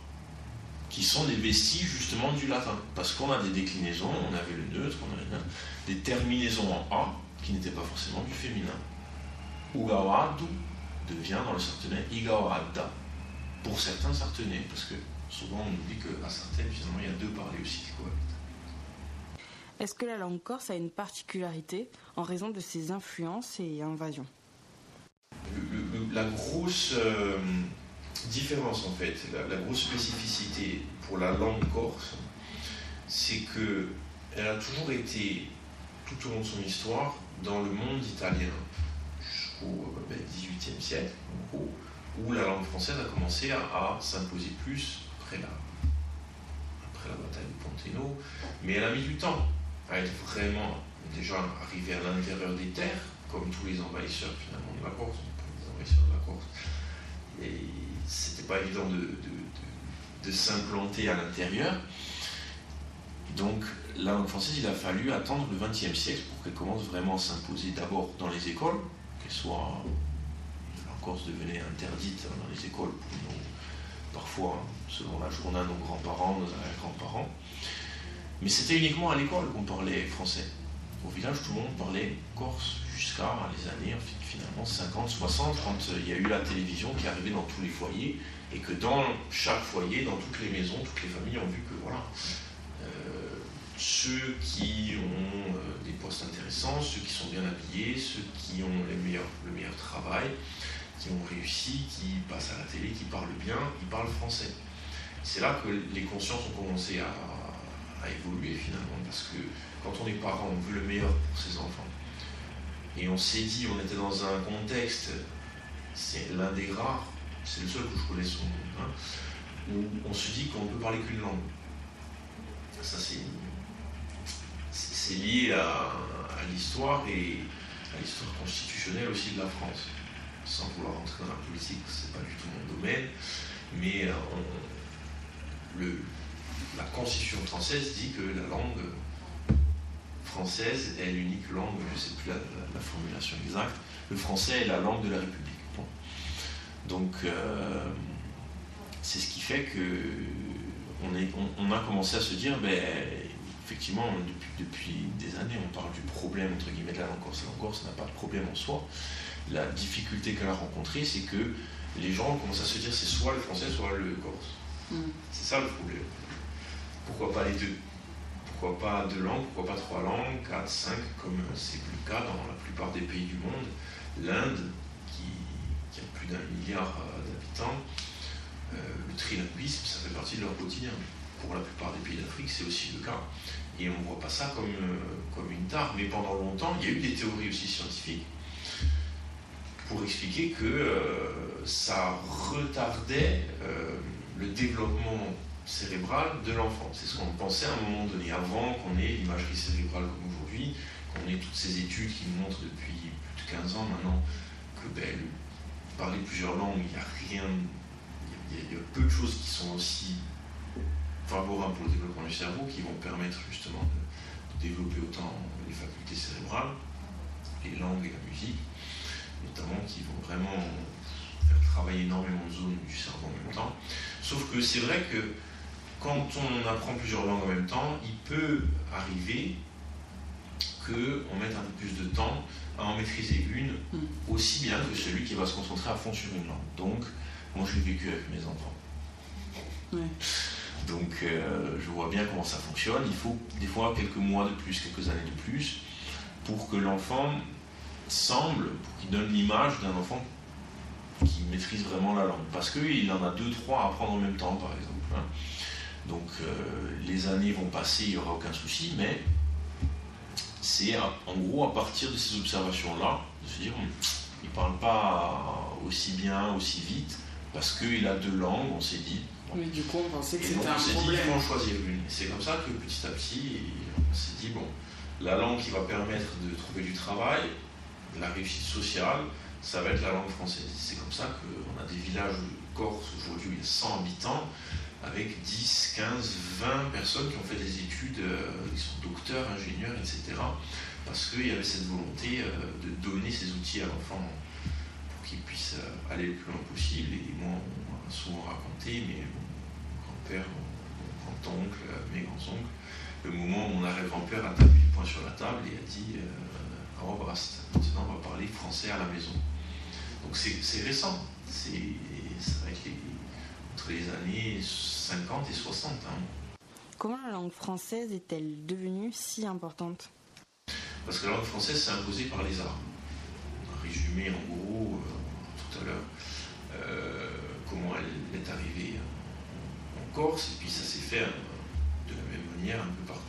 qui sont des vestiges justement du latin. Parce qu'on a des déclinaisons, on avait le neutre, on avait des terminaisons en A qui n'étaient pas forcément du féminin. Ugawadu devient dans le sartenais Igawada, pour certains sartenais, parce que souvent on nous dit qu'à Sartène, finalement, il y a deux parlers aussi qui cohabitent. Est-ce que la langue corse a une particularité en raison de ses influences et invasions? La grosse euh, différence, en fait, la, grosse spécificité pour la langue corse, c'est que elle a toujours été, tout au long de son histoire, dans le monde italien, jusqu'au XVIIIe ben, siècle, où la langue française a commencé à, s'imposer plus après la, après la bataille de Ponteno, mais elle a mis du temps à être vraiment déjà arrivée à l'intérieur des terres, comme tous les envahisseurs finalement de la Corse de la Corse. Pas évident de, s'implanter à l'intérieur. Donc la langue française, il a fallu attendre le XXe siècle pour qu'elle commence vraiment à s'imposer d'abord dans les écoles, qu'elle soit. La Corse devenait interdite dans les écoles pour parfois, selon la journée, nos grands-parents, nos arrière-grands-parents. Mais c'était uniquement à l'école qu'on parlait français. Au village, tout le monde parlait corse jusqu'à les années finalement 50, 60, quand euh, il y a eu la télévision qui arrivée dans tous les foyers, et que dans chaque foyer, dans toutes les maisons, toutes les familles ont vu que voilà, euh, ceux qui ont euh, des postes intéressants, ceux qui sont bien habillés, ceux qui ont le meilleur travail, qui ont réussi, qui passent à la télé, qui parlent bien, ils parlent français. C'est là que les consciences ont commencé à, à évoluer finalement, parce que quand on est parent, on veut le meilleur pour ses enfants. Et on s'est dit, on était dans un contexte, c'est l'un des rares, c'est le seul que je connais son nom, hein, où on se dit qu'on ne peut parler qu'une langue. Ça, c'est, lié à, l'histoire et à l'histoire constitutionnelle aussi de la France. Sans vouloir rentrer dans la politique, c'est pas du tout mon domaine, mais euh, la Constitution française dit que la langue française est l'unique langue, je ne sais plus la, formulation exacte, le français est la langue de la République. Donc, euh, c'est ce qui fait que on, est, on, a commencé à se dire, ben, effectivement, depuis, depuis, des années, on parle du problème entre guillemets de la langue corse. La langue corse n'a pas de problème en soi. La difficulté qu'elle a rencontrée, c'est que les gens commencent à se dire c'est soit le français, soit le corse. Mm. C'est ça le problème. Pourquoi pas les deux? Pourquoi pas deux langues? Pourquoi pas trois langues? Quatre, cinq, comme c'est le cas dans la plupart des pays du monde L'Inde, d'un milliard euh, d'habitants, euh, le trilinguisme, ça fait partie de leur quotidien. Pour la plupart des pays d'Afrique, c'est aussi le cas. Et on ne voit pas ça comme, euh, comme une tare. Mais pendant longtemps, il y a eu des théories aussi scientifiques pour expliquer que ça retardait le développement cérébral de l'enfant. C'est ce qu'on pensait à un moment donné, avant qu'on ait l'imagerie cérébrale comme aujourd'hui, qu'on ait toutes ces études qui montrent depuis plus de 15 ans maintenant que ben, parler plusieurs langues, il n'y a rien il y, a peu de choses qui sont aussi favorables pour le développement du cerveau, qui vont permettre justement de, développer autant les facultés cérébrales, les langues et la musique, notamment qui vont vraiment faire travailler énormément de zones du cerveau en même temps. Sauf que c'est vrai que quand on apprend plusieurs langues en même temps, il peut arriver qu'on mette un peu plus de temps à en maîtriser une mm. aussi bien que celui qui va se concentrer à fond sur une langue. Donc, moi, je l'ai vécu avec mes enfants. Donc, euh, je vois bien comment ça fonctionne. Il faut des fois quelques mois de plus, quelques années de plus, pour que l'enfant semble, pour qu'il donne l'image d'un enfant qui maîtrise vraiment la langue. Parce qu'il en a deux, trois à apprendre en même temps, par exemple. Hein. Donc, euh, les années vont passer, il n'y aura aucun souci, mais c'est en gros à partir de ces observations-là, de se dire, hum, il ne parle pas aussi bien, aussi vite, parce qu'il a deux langues, on s'est dit. Oui, du coup, on pensait que c'était un on s'est dit qu'il faut en choisir une. C'est comme ça que petit à petit, on s'est dit, bon, la langue qui va permettre de trouver du travail, de la réussite sociale, ça va être la langue française. C'est comme ça qu'on a des villages corse aujourd'hui où il y a 100 habitants, avec 10, 15, 20 personnes qui ont fait des études, euh, qui sont docteurs, ingénieurs, etc. Parce qu'il y avait cette volonté euh, de donner ces outils à l'enfant qu'ils puissent euh, aller le plus loin possible. Et moi, on m'a souvent raconté, mais mon grand-père, mon grand-oncle, mes grands-oncles, le moment où mon arrière-grand-père a tapé du poing sur la table et a dit euh, Oh, basta, maintenant on va parler français à la maison. Donc c'est récent. C'est ça va être entre les années 50 et 60. Hein. Comment la langue française est-elle devenue si importante? Parce que la langue française s'est imposée par les arts. Résumé en gros, euh, euh, comment elle est arrivée en, Corse, et puis ça s'est fait euh, de la même manière un peu partout.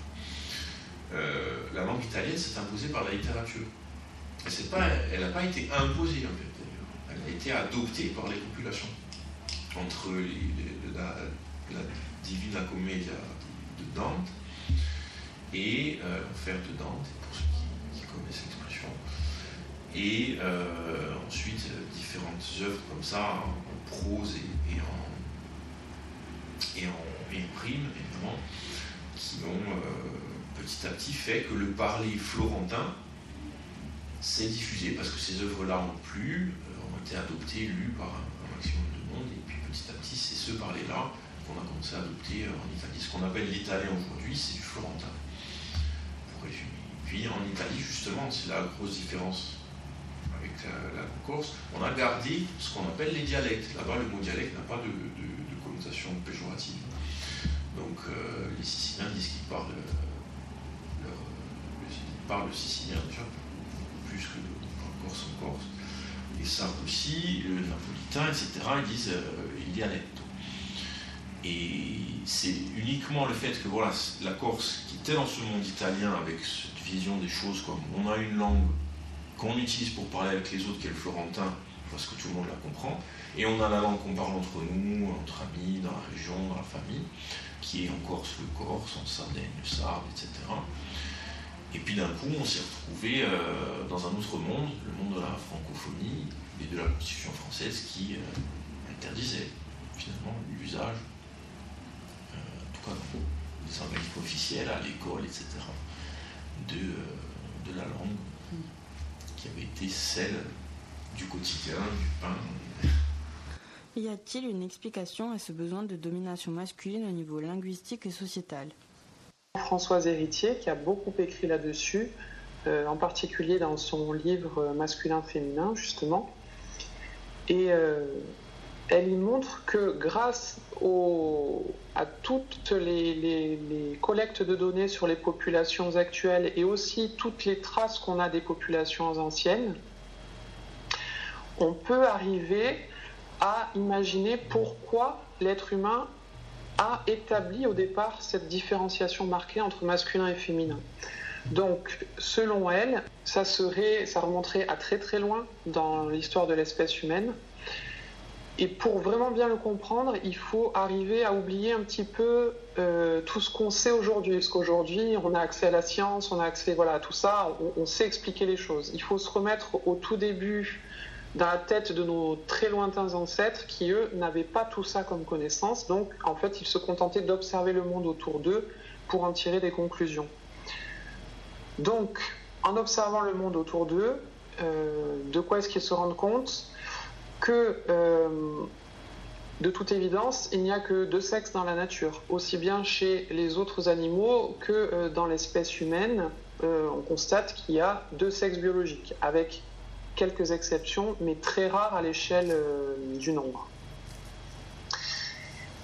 Euh, la langue italienne s'est imposée par la littérature. Pas, elle n'a pas été imposée en fait, Elle a été adoptée par les populations. Entre la, la, Divina Commedia de Dante et l'enfer de Dante, pour ceux qui, connaissent l'expression, et euh, ensuite différentes œuvres comme ça en prose et, en, et, en, prime évidemment qui ont euh, petit à petit fait que le parler florentin s'est diffusé parce que ces œuvres-là ont plu, euh, ont été adoptées, lues par un, maximum de monde et puis petit à petit c'est ce parler-là qu'on a commencé à adopter en Italie. Ce qu'on appelle l'italien aujourd'hui, c'est du florentin, pour résumer. Puis en Italie, justement, c'est la grosse différence la, Corse, on a gardé ce qu'on appelle les dialectes. Là-bas, le mot dialecte n'a pas de, connotation péjorative. Donc euh, les Siciliens disent qu'ils parlent, euh, le, sicilien déjà, plus que le corse en corse. Les Sardes aussi, le napolitain, etc., ils disent euh, Et c'est uniquement le fait que voilà, la Corse, qui était dans ce monde italien avec cette vision des choses comme on a une langue qu'on utilise pour parler avec les autres, qui est le florentin, parce que tout le monde la comprend, et on a la langue qu'on parle entre nous, entre amis, dans la région, dans la famille, qui est en Corse le Corse, en Sardaigne le Sarde, etc. Et puis d'un coup, on s'est retrouvé euh, dans un autre monde, le monde de la francophonie et de la Constitution française qui euh, interdisait finalement l'usage, euh, en tout cas dans les organismes officiels, à l'école, etc., de, de la langue qui avait été celle du quotidien, du pain. Y a-t-il une explication à ce besoin de domination masculine au niveau linguistique et sociétal? Françoise Héritier, qui a beaucoup écrit là-dessus, euh, en particulier dans son livre Masculin-Féminin, justement. Et euh, elle y montre que grâce à toutes les, collectes de données sur les populations actuelles et aussi toutes les traces qu'on a des populations anciennes, on peut arriver à imaginer pourquoi l'être humain a établi au départ cette différenciation marquée entre masculin et féminin. Donc, selon elle, ça ça remonterait à très très loin dans l'histoire de l'espèce humaine. Et pour vraiment bien le comprendre, il faut arriver à oublier un petit peu euh, tout ce qu'on sait aujourd'hui. Parce qu'aujourd'hui, on a accès à la science, on a accès à tout ça, on, on, sait expliquer les choses. Il faut se remettre au tout début dans la tête de nos très lointains ancêtres qui, eux, n'avaient pas tout ça comme connaissance. Donc, en fait, ils se contentaient d'observer le monde autour d'eux pour en tirer des conclusions. Donc, en observant le monde autour d'eux, euh, de quoi est-ce qu'ils se rendent compte? Que, euh, de toute évidence, il n'y a que deux sexes dans la nature, aussi bien chez les autres animaux que euh, dans l'espèce humaine. on constate qu'il y a deux sexes biologiques, avec quelques exceptions, mais très rares à l'échelle euh, du nombre.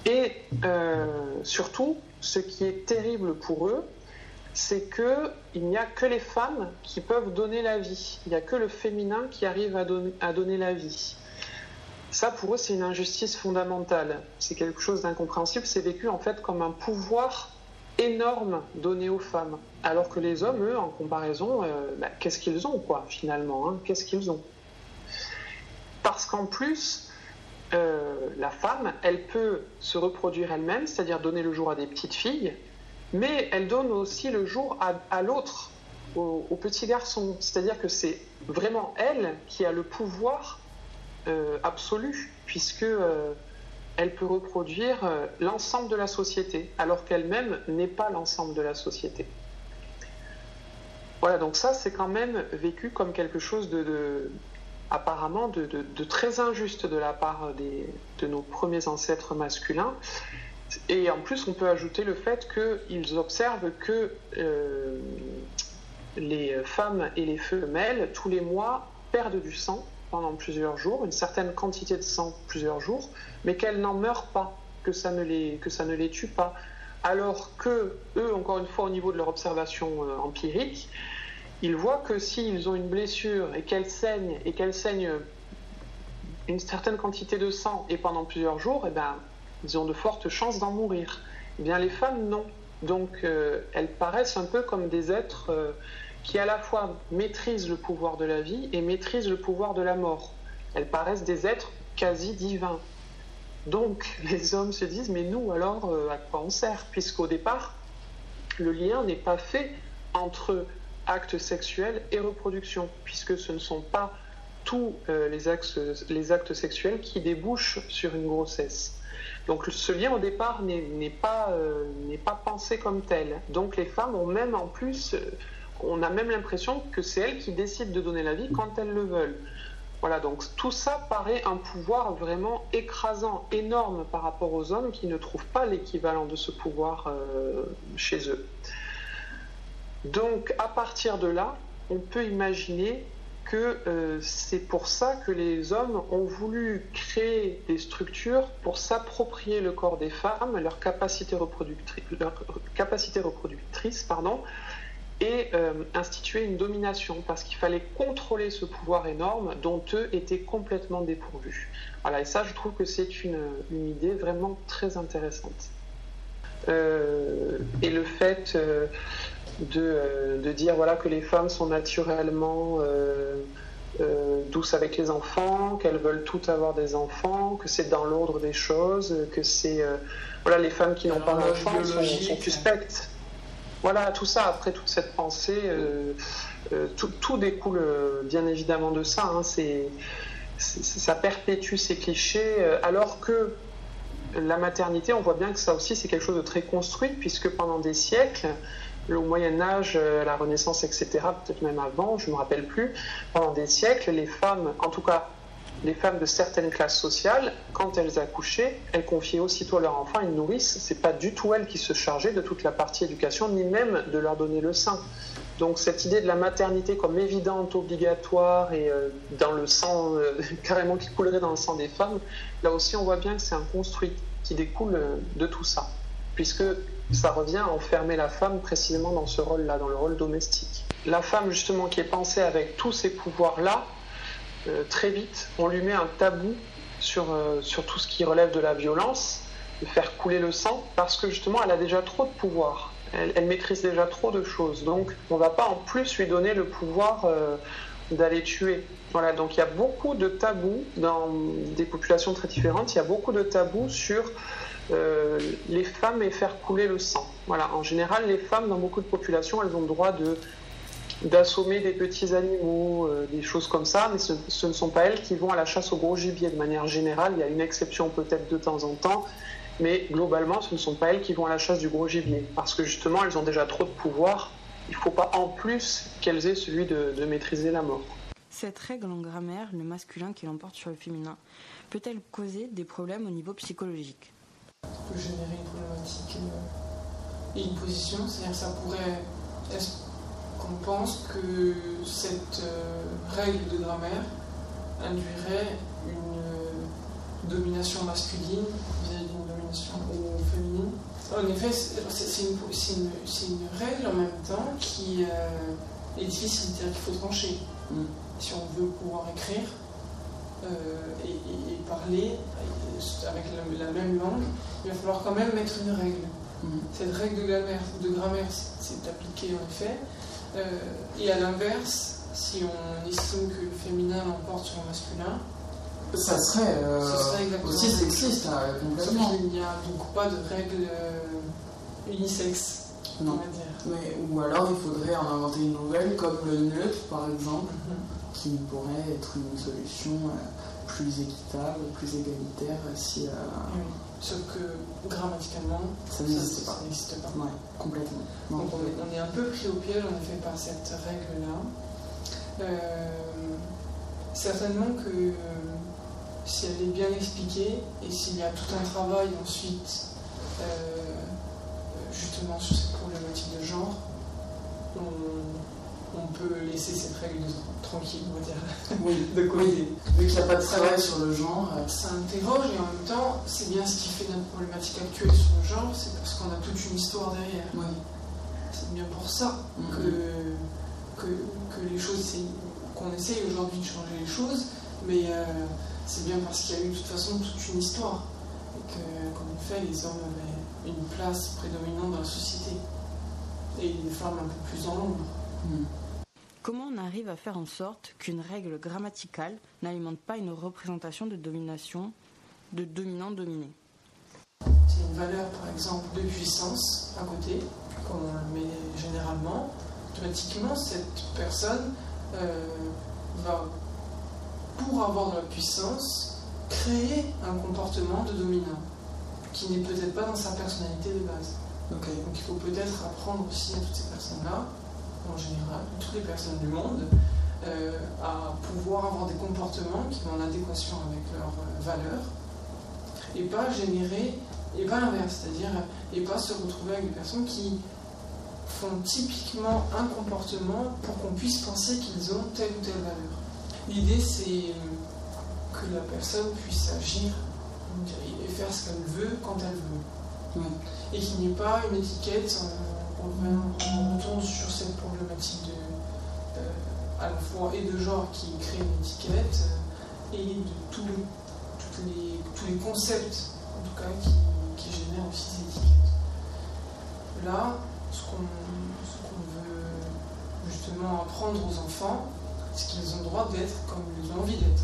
Et euh, surtout, ce qui est terrible pour eux, c'est qu'il n'y a que les femmes qui peuvent donner la vie. Il n'y a que le féminin qui arrive à donner la vie. Ça, pour eux, c'est une injustice fondamentale. C'est quelque chose d'incompréhensible. C'est vécu en fait comme un pouvoir énorme donné aux femmes. Alors que les hommes, eux, en comparaison, euh, bah, qu'est-ce qu'ils ont, quoi, finalement hein Qu'est-ce qu'ils ont? Parce qu'en plus, euh, la femme, elle peut se reproduire elle-même, c'est-à-dire donner le jour à des petites filles, mais elle donne aussi le jour à, l'autre, au, petit garçon. C'est-à-dire que c'est vraiment elle qui a le pouvoir euh, absolu, puisque elle peut reproduire euh, l'ensemble de la société, alors qu'elle-même n'est pas l'ensemble de la société. Voilà, donc ça, c'est quand même vécu comme quelque chose de, apparemment de, très injuste de la part de nos premiers ancêtres masculins. Et en plus, on peut ajouter le fait qu'ils observent que euh, les femmes et les femelles, tous les mois, perdent du sang pendant plusieurs jours, une certaine quantité de sang plusieurs jours, mais qu'elles n'en meurent pas, que ça, ne les, que ça ne les tue pas. Alors que eux, encore une fois, au niveau de leur observation euh, empirique, ils voient que s'ils ont une blessure et qu'elle saigne, et qu'elle saigne une certaine quantité de sang et pendant plusieurs jours, eh ben, ils ont de fortes chances d'en mourir. Eh bien, les femmes, non. Donc, euh, elles paraissent un peu comme des êtres euh, qui à la fois maîtrisent le pouvoir de la vie et maîtrisent le pouvoir de la mort. Elles paraissent des êtres quasi divins. Donc les hommes se disent, mais nous alors, euh, à quoi on sert? Puisqu'au départ, le lien n'est pas fait entre actes sexuels et reproduction, puisque ce ne sont pas tous euh, les, actes, sexuels qui débouchent sur une grossesse. Donc ce lien au départ n'est pas, euh, pas pensé comme tel. Donc les femmes ont même en plus on a même l'impression que c'est elles qui décident de donner la vie quand elles le veulent. Voilà, donc tout ça paraît un pouvoir vraiment écrasant, énorme par rapport aux hommes qui ne trouvent pas l'équivalent de ce pouvoir euh, chez eux. Donc à partir de là, on peut imaginer que euh, c'est pour ça que les hommes ont voulu créer des structures pour s'approprier le corps des femmes, leur capacité capacité reproductrice pardon, et euh, instituer une domination parce qu'il fallait contrôler ce pouvoir énorme dont eux étaient complètement dépourvus. Voilà, et ça, je trouve que c'est une, idée vraiment très intéressante. Euh, et le fait euh, de, de, dire voilà, que les femmes sont naturellement douces avec les enfants, qu'elles veulent toutes avoir des enfants, que c'est dans l'ordre des choses, que c'est voilà, les femmes qui n'ont pas d'enfants sont, sont suspectes. Voilà, tout ça, après toute cette pensée, euh, euh, tout, découle euh, bien évidemment de ça. Hein, ça perpétue ces clichés, alors que la maternité, on voit bien que ça aussi, c'est quelque chose de très construit, puisque pendant des siècles, au Moyen Âge, la Renaissance, etc., peut-être même avant, je ne me rappelle plus, pendant des siècles, les femmes, en tout cas les femmes de certaines classes sociales, quand elles accouchaient, elles confiaient aussitôt leur enfant à une nourrice. C'est pas du tout elles qui se chargeaient de toute la partie éducation, ni même de leur donner le sein. Donc cette idée de la maternité comme évidente, obligatoire et euh, dans le sang, euh, carrément qui coulerait dans le sang des femmes, là aussi on voit bien que c'est un construit qui découle euh, de tout ça, puisque ça revient à enfermer la femme précisément dans ce rôle-là, dans le rôle domestique. La femme justement qui est pensée avec tous ces pouvoirs-là, très vite, on lui met un tabou sur, euh, sur tout ce qui relève de la violence, de faire couler le sang, parce que justement, elle a déjà trop de pouvoir. Elle, maîtrise déjà trop de choses. Donc, on ne va pas en plus lui donner le pouvoir euh, d'aller tuer. Voilà, donc il y a beaucoup de tabous dans des populations très différentes. Il y a beaucoup de tabous sur euh, les femmes et faire couler le sang. Voilà, en général, les femmes dans beaucoup de populations, elles ont le droit de d'assommer des petits animaux, euh, des choses comme ça, mais ce, ce, ne sont pas elles qui vont à la chasse au gros gibier de manière générale. Il y a une exception peut-être de temps en temps, mais globalement, ce ne sont pas elles qui vont à la chasse du gros gibier, parce que justement, elles ont déjà trop de pouvoir. Il ne faut pas en plus qu'elles aient celui de, de maîtriser la mort. Cette règle en grammaire, le masculin qui l'emporte sur le féminin, peut-elle causer des problèmes au niveau psychologique? Ça peut générer une problématique et une position, c'est-à-dire que ça pourrait qu'on pense que cette euh, règle de grammaire induirait une euh, domination masculine vis-à-vis d'une domination féminine. En effet, c'est une, une, une, règle en même temps qui euh, est difficile, c'est-à-dire qu'il faut trancher. Mm. Si on veut pouvoir écrire euh, et, et, et, parler avec la, la, même langue, il va falloir quand même mettre une règle. Mm. Cette règle de grammaire, de grammaire c'est appliqué en effet, et à l'inverse, si on estime que le féminin l'emporte sur le masculin, ça serait, euh, serait aussi sexiste, là, complètement. Il n'y a donc pas de règle euh, unisexe, non. on va dire. Mais, ou alors il faudrait en inventer une nouvelle, comme le neutre par exemple, mm -hmm. qui pourrait être une solution euh, plus équitable, plus égalitaire si. Oui. Sauf que grammaticalement, ça n'existe pas. Ça pas. Ouais, complètement. Non, Donc on est, on est, un peu pris au piège en effet par cette règle-là. Euh, certainement que euh, si elle est bien expliquée et s'il y a tout un travail ensuite euh, justement sur cette problématique de genre, on, on peut laisser cette règle tranquille, on va dire, oui, de côté. Vu qu'il n'y a pas de travail sur le genre. Ça interroge et en même temps, c'est bien ce qui fait notre problématique actuelle sur le genre, c'est parce qu'on a toute une histoire derrière. Oui. C'est bien pour ça mm -hmm. que, que, que, les choses, qu'on essaye aujourd'hui de changer les choses, mais euh, c'est bien parce qu'il y a eu de toute façon toute une histoire. Et que, qu'en effet, les hommes avaient une place prédominante dans la société. Et les femmes un peu plus dans l'ombre. Mm. Comment on arrive à faire en sorte qu'une règle grammaticale n'alimente pas une représentation de domination, de dominant-dominé C'est une valeur, par exemple, de puissance à côté, comme on met généralement. Automatiquement, cette personne euh, va, pour avoir de la puissance, créer un comportement de dominant qui n'est peut-être pas dans sa personnalité de base. Donc il faut peut-être apprendre aussi à toutes ces personnes-là en général, toutes les personnes du monde, euh, à pouvoir avoir des comportements qui vont en adéquation avec leurs euh, valeurs et pas générer, et pas l'inverse, c'est-à-dire, et pas se retrouver avec des personnes qui font typiquement un comportement pour qu'on puisse penser qu'ils ont telle ou telle valeur. L'idée, c'est que la personne puisse agir et faire ce qu'elle veut quand elle veut. Et qu'il n'y ait pas une étiquette on, on retourne sur cette problématique de, euh, et de genre qui crée une étiquette euh, et de tous les, les, tous les concepts en tout cas qui, génèrent aussi ces étiquettes. Là, ce qu'on qu veut justement apprendre aux enfants, c'est qu'ils ont le droit d'être comme ils ont envie d'être.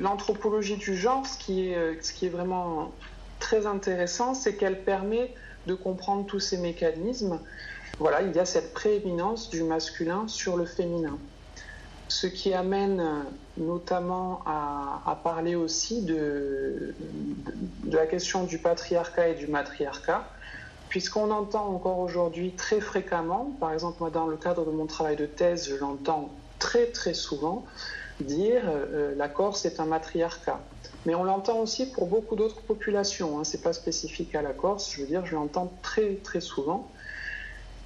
L'anthropologie du genre, ce qui est, ce qui est vraiment très intéressant, c'est qu'elle permet de comprendre tous ces mécanismes, voilà, il y a cette prééminence du masculin sur le féminin. Ce qui amène notamment à, parler aussi de, la question du patriarcat et du matriarcat, puisqu'on entend encore aujourd'hui très fréquemment, par exemple moi dans le cadre de mon travail de thèse, je l'entends très très souvent dire la Corse est un matriarcat. Mais on l'entend aussi pour beaucoup d'autres populations. Hein. Ce n'est pas spécifique à la Corse. Je veux dire, je l'entends très très souvent.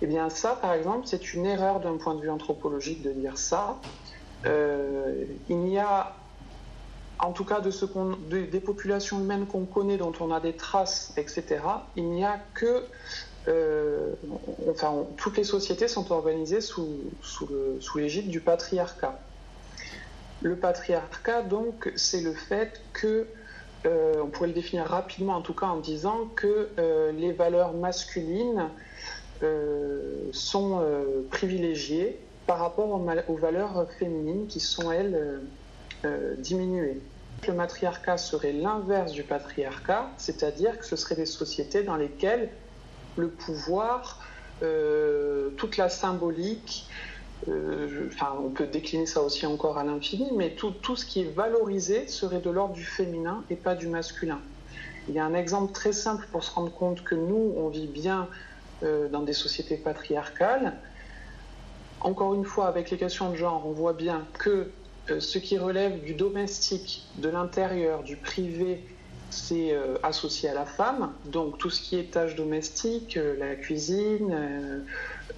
Eh bien, ça, par exemple, c'est une erreur d'un point de vue anthropologique de dire ça. Euh, il n'y a, en tout cas de ce des populations humaines qu'on connaît, dont on a des traces, etc., il n'y a que. Euh, enfin, toutes les sociétés sont organisées sous, sous l'égide du patriarcat. Le patriarcat, donc, c'est le fait que, euh, on pourrait le définir rapidement en tout cas en disant que les valeurs masculines euh, sont euh, privilégiées par rapport aux, valeurs féminines qui sont, elles, euh, diminuées. Le matriarcat serait l'inverse du patriarcat, c'est-à-dire que ce seraient des sociétés dans lesquelles le pouvoir, toute la symbolique, enfin, on peut décliner ça aussi encore à l'infini, mais tout, ce qui est valorisé serait de l'ordre du féminin et pas du masculin. Il y a un exemple très simple pour se rendre compte que nous, on vit bien euh, dans des sociétés patriarcales. Encore une fois, avec les questions de genre, on voit bien que euh, ce qui relève du domestique, de l'intérieur, du privé, c'est euh, associé à la femme. Donc tout ce qui est tâches domestiques, la cuisine,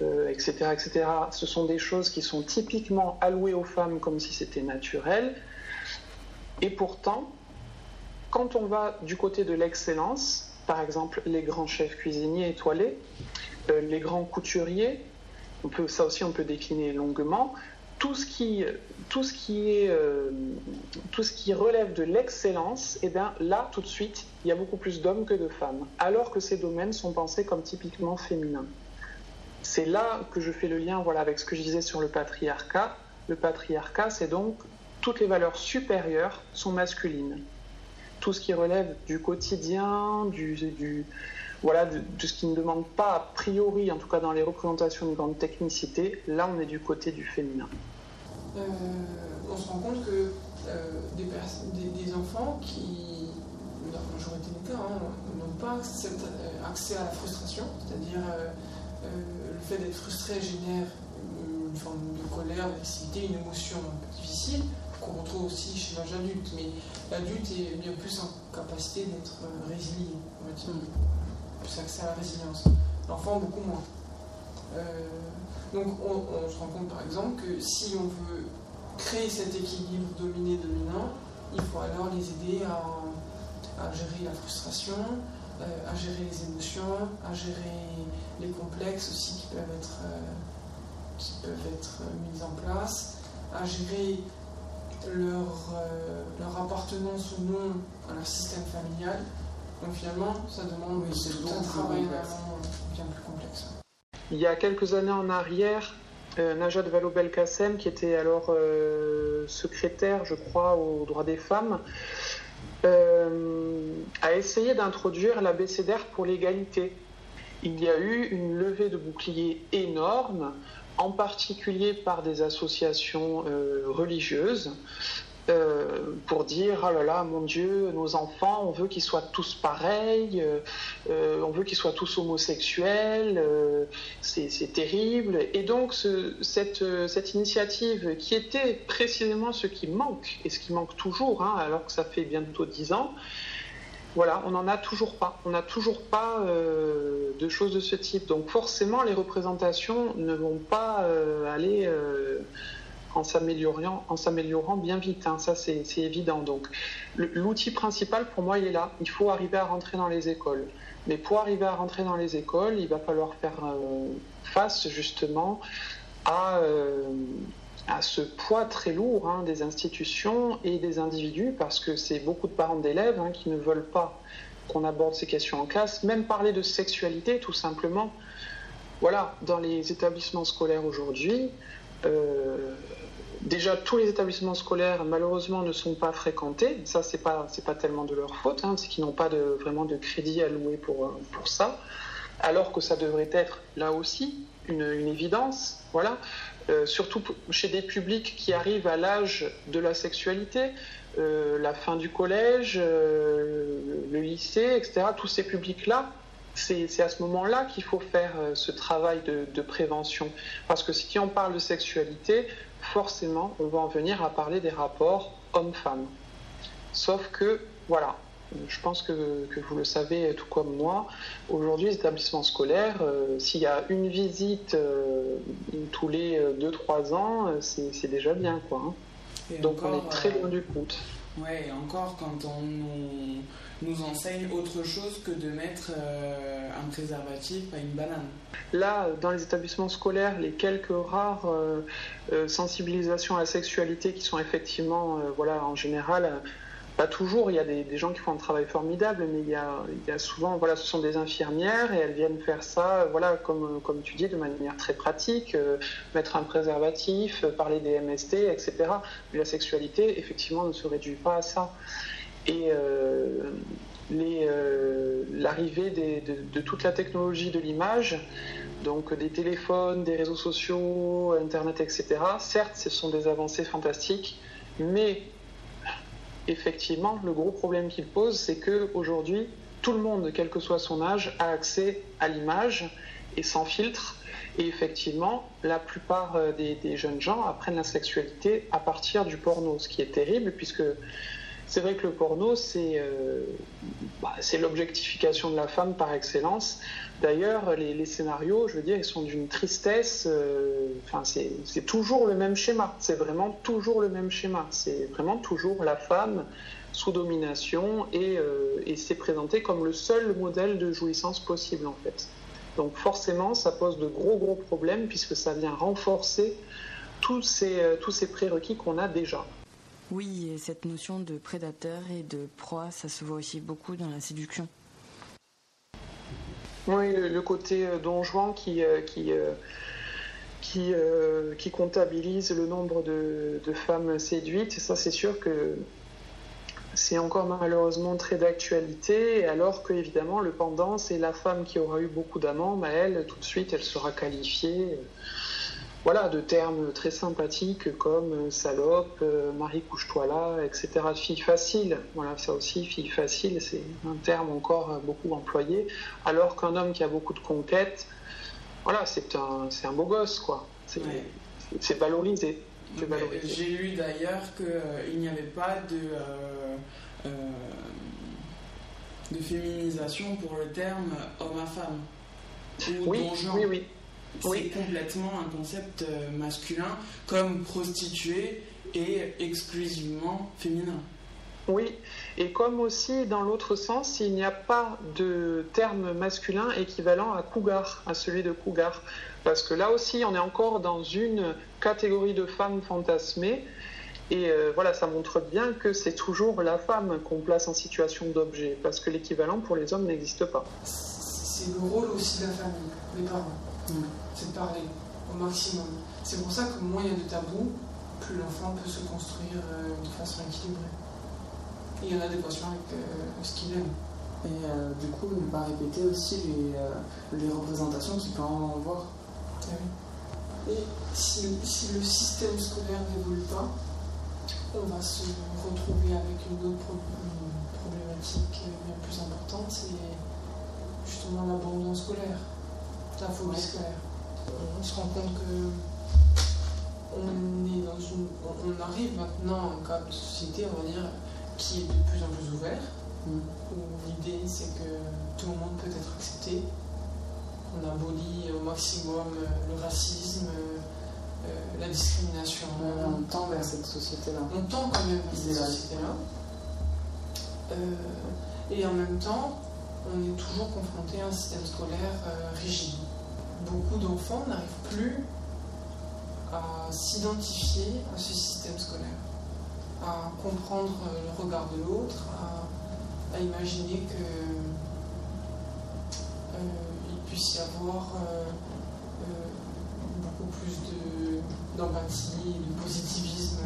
etc., etc., ce sont des choses qui sont typiquement allouées aux femmes comme si c'était naturel. Et pourtant, quand on va du côté de l'excellence, par exemple les grands chefs cuisiniers étoilés, euh, les grands couturiers, ça aussi on peut décliner longuement, tout ce qui, est, euh, tout ce qui relève de l'excellence, eh là tout de suite, il y a beaucoup plus d'hommes que de femmes, alors que ces domaines sont pensés comme typiquement féminins. C'est là que je fais le lien voilà, avec ce que je disais sur le patriarcat. Le patriarcat, c'est donc toutes les valeurs supérieures sont masculines tout ce qui relève du quotidien, du, voilà, de, ce qui ne demande pas a priori, en tout cas dans les représentations de grande technicité, là on est du côté du féminin. Euh, on se rend compte que euh, des, enfants qui, dans la majorité des cas, hein, n'ont pas euh, accès à la frustration, c'est-à-dire le fait d'être frustré génère une forme de colère, d'excité, une émotion difficile qu'on retrouve aussi chez l'âge adulte, mais l'adulte est bien plus en capacité d'être euh, résilient, on va dire, plus accès à la résilience. L'enfant, beaucoup moins. Euh, donc on, se rend compte par exemple que si on veut créer cet équilibre dominé-dominant, il faut alors les aider à, gérer la frustration, euh, à gérer les émotions, à gérer les complexes aussi qui peuvent être, qui peuvent être mis en place, à gérer leur, euh, leur appartenance ou non à leur système familial. Donc finalement, ça demande oui, tout un travail bien plus complexe. Il y a quelques années en arrière, euh, Najat Vallaud-Belkacem, qui était alors euh, secrétaire, je crois, aux droits des femmes, a essayé d'introduire l'abécédaire pour l'égalité. Il y a eu une levée de boucliers énorme en particulier par des associations euh, religieuses, euh, pour dire oh là là, mon Dieu, nos enfants, on veut qu'ils soient tous pareils, euh, on veut qu'ils soient tous homosexuels, c'est terrible. Et donc, cette, cette, initiative qui était précisément ce qui manque, et ce qui manque toujours, hein, alors que ça fait bientôt dix ans, voilà, on n'en a toujours pas. On n'a toujours pas euh, de choses de ce type. Donc forcément, les représentations ne vont pas euh, aller euh, en s'améliorant bien vite. Hein. Ça, c'est évident. Donc l'outil principal, pour moi, il est là. Il faut arriver à rentrer dans les écoles. Mais pour arriver à rentrer dans les écoles, il va falloir faire face justement à à ce poids très lourd hein, des institutions et des individus, parce que c'est beaucoup de parents d'élèves hein, qui ne veulent pas qu'on aborde ces questions en classe, même parler de sexualité tout simplement. Voilà, dans les établissements scolaires aujourd'hui, euh, déjà tous les établissements scolaires malheureusement ne sont pas fréquentés. Ça, c'est pas pas tellement de leur faute, hein, c'est qu'ils n'ont pas vraiment de crédit alloué pour pour ça, alors que ça devrait être là aussi une, évidence. Voilà. Euh, surtout chez des publics qui arrivent à l'âge de la sexualité, euh, la fin du collège, euh, le lycée, etc. Tous ces publics-là, c'est à ce moment-là qu'il faut faire euh, ce travail de, prévention. Parce que si on parle de sexualité, forcément, on va en venir à parler des rapports hommes-femmes. Sauf que, voilà, je pense que, vous le savez tout comme moi, aujourd'hui, les établissements scolaires, euh, s'il y a une visite euh, tous les 2-3 ans, c'est déjà bien. Quoi, hein. Donc on est très loin du compte. Ouais, et encore quand on nous, enseigne autre chose que de mettre euh, un préservatif à une banane. Là, dans les établissements scolaires, les quelques rares euh, euh, sensibilisations à la sexualité qui sont effectivement, voilà, en général, pas toujours, il y a des, gens qui font un travail formidable, mais il y a, souvent, voilà, ce sont des infirmières et elles viennent faire ça, voilà, comme, comme tu dis, de manière très pratique, euh, mettre un préservatif, euh, parler des MST, etc. Mais la sexualité, effectivement, ne se réduit pas à ça. Et euh, l'arrivée de, toute la technologie de l'image, donc des téléphones, des réseaux sociaux, Internet, etc., certes, ce sont des avancées fantastiques, mais effectivement, le gros problème qu'il pose, c'est qu'aujourd'hui, tout le monde, quel que soit son âge, a accès à l'image et sans filtre. Et effectivement, la plupart euh, des, jeunes gens apprennent la sexualité à partir du porno, ce qui est terrible, puisque c'est vrai que le porno, c'est euh, bah, l'objectification de la femme par excellence. D'ailleurs, les, scénarios, je veux dire, ils sont d'une tristesse. Euh, c'est toujours le même schéma. C'est vraiment toujours le même schéma. C'est vraiment toujours la femme sous domination et, euh, et c'est présenté comme le seul modèle de jouissance possible en fait. Donc forcément, ça pose de gros gros problèmes puisque ça vient renforcer tous ces, tous ces prérequis qu'on a déjà. Oui, et cette notion de prédateur et de proie, ça se voit aussi beaucoup dans la séduction. Oui, le, côté euh, Don Juan qui, euh, qui, euh, qui, qui, comptabilise le nombre de, femmes séduites, ça c'est sûr que c'est encore malheureusement très d'actualité, alors que évidemment le pendant, c'est la femme qui aura eu beaucoup d'amants, mais elle, tout de suite, elle sera qualifiée voilà, de termes très sympathiques comme euh, salope, euh, Marie couche-toi là, etc. Fille facile, voilà, ça aussi, fille facile, c'est un terme encore euh, beaucoup employé, alors qu'un homme qui a beaucoup de conquêtes, voilà, c'est un, c'est un beau gosse, quoi. C'est, valorisé. J'ai lu d'ailleurs qu'il n'y avait pas de, de féminisation pour le terme homme à femme. oui, oui, oui c'est complètement un concept euh, masculin, comme prostituée et exclusivement féminin. Oui, et comme aussi dans l'autre sens, il n'y a pas de terme masculin équivalent à cougar, à celui de cougar. Parce que là aussi, on est encore dans une catégorie de femmes fantasmées. Et euh, voilà, ça montre bien que c'est toujours la femme qu'on place en situation d'objet, parce que l'équivalent pour les hommes n'existe pas. C'est le rôle aussi de la famille, des parents. Mm c'est de parler au maximum. C'est pour ça que moins il y a de tabous, plus l'enfant peut se construire euh, de façon équilibrée. Et il y en a des avec euh, ce qu'il aime. Et euh, du coup, ne pas répéter aussi les, les représentations qu'il peut en avoir. Ah Et si, le système scolaire n'évolue pas, on va se retrouver avec une autre problématique bien plus importante, c'est justement l'abandon scolaire, la phobie scolaire on se rend compte que on, est dans une, on arrive maintenant à un cadre de société, on va dire, qui est de plus en plus ouvert, mm. où l'idée c'est que tout le monde peut être accepté. On abolit au maximum le racisme, euh, la discrimination. on tend vers cette société-là. On tend quand même vers cette société-là. Euh, et en même temps, on est toujours confronté à un système scolaire euh, rigide beaucoup d'enfants n'arrivent plus à s'identifier à ce système scolaire, à comprendre le regard de l'autre, à, imaginer qu'il euh, puisse y avoir euh, euh, beaucoup plus d'empathie, de, positivisme.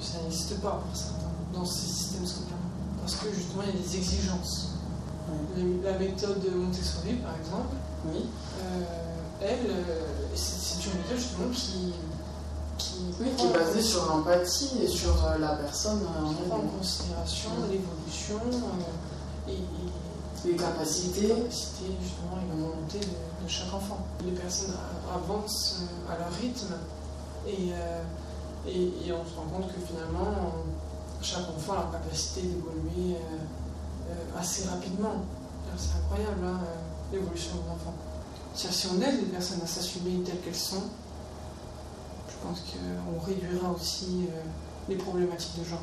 Ça n'existe pas pour certains dans ce système scolaire, parce que justement il y a des exigences. La méthode de Montessori, par exemple, oui. Euh, elle, euh, c'est une méthode justement qui, qui, est basée sur l'empathie et sur euh, la personne. Qui prend en considération l'évolution et, Les capacités. Les capacités, justement, et la volonté de, de, chaque enfant. Les personnes avancent à leur rythme et, et, et on se rend compte que finalement, chaque enfant a la capacité d'évoluer assez rapidement. C'est incroyable, hein, l'évolution de l'enfant. Si on aide les personnes à s'assumer telles qu'elles sont, je pense qu'on réduira aussi euh, les problématiques de genre.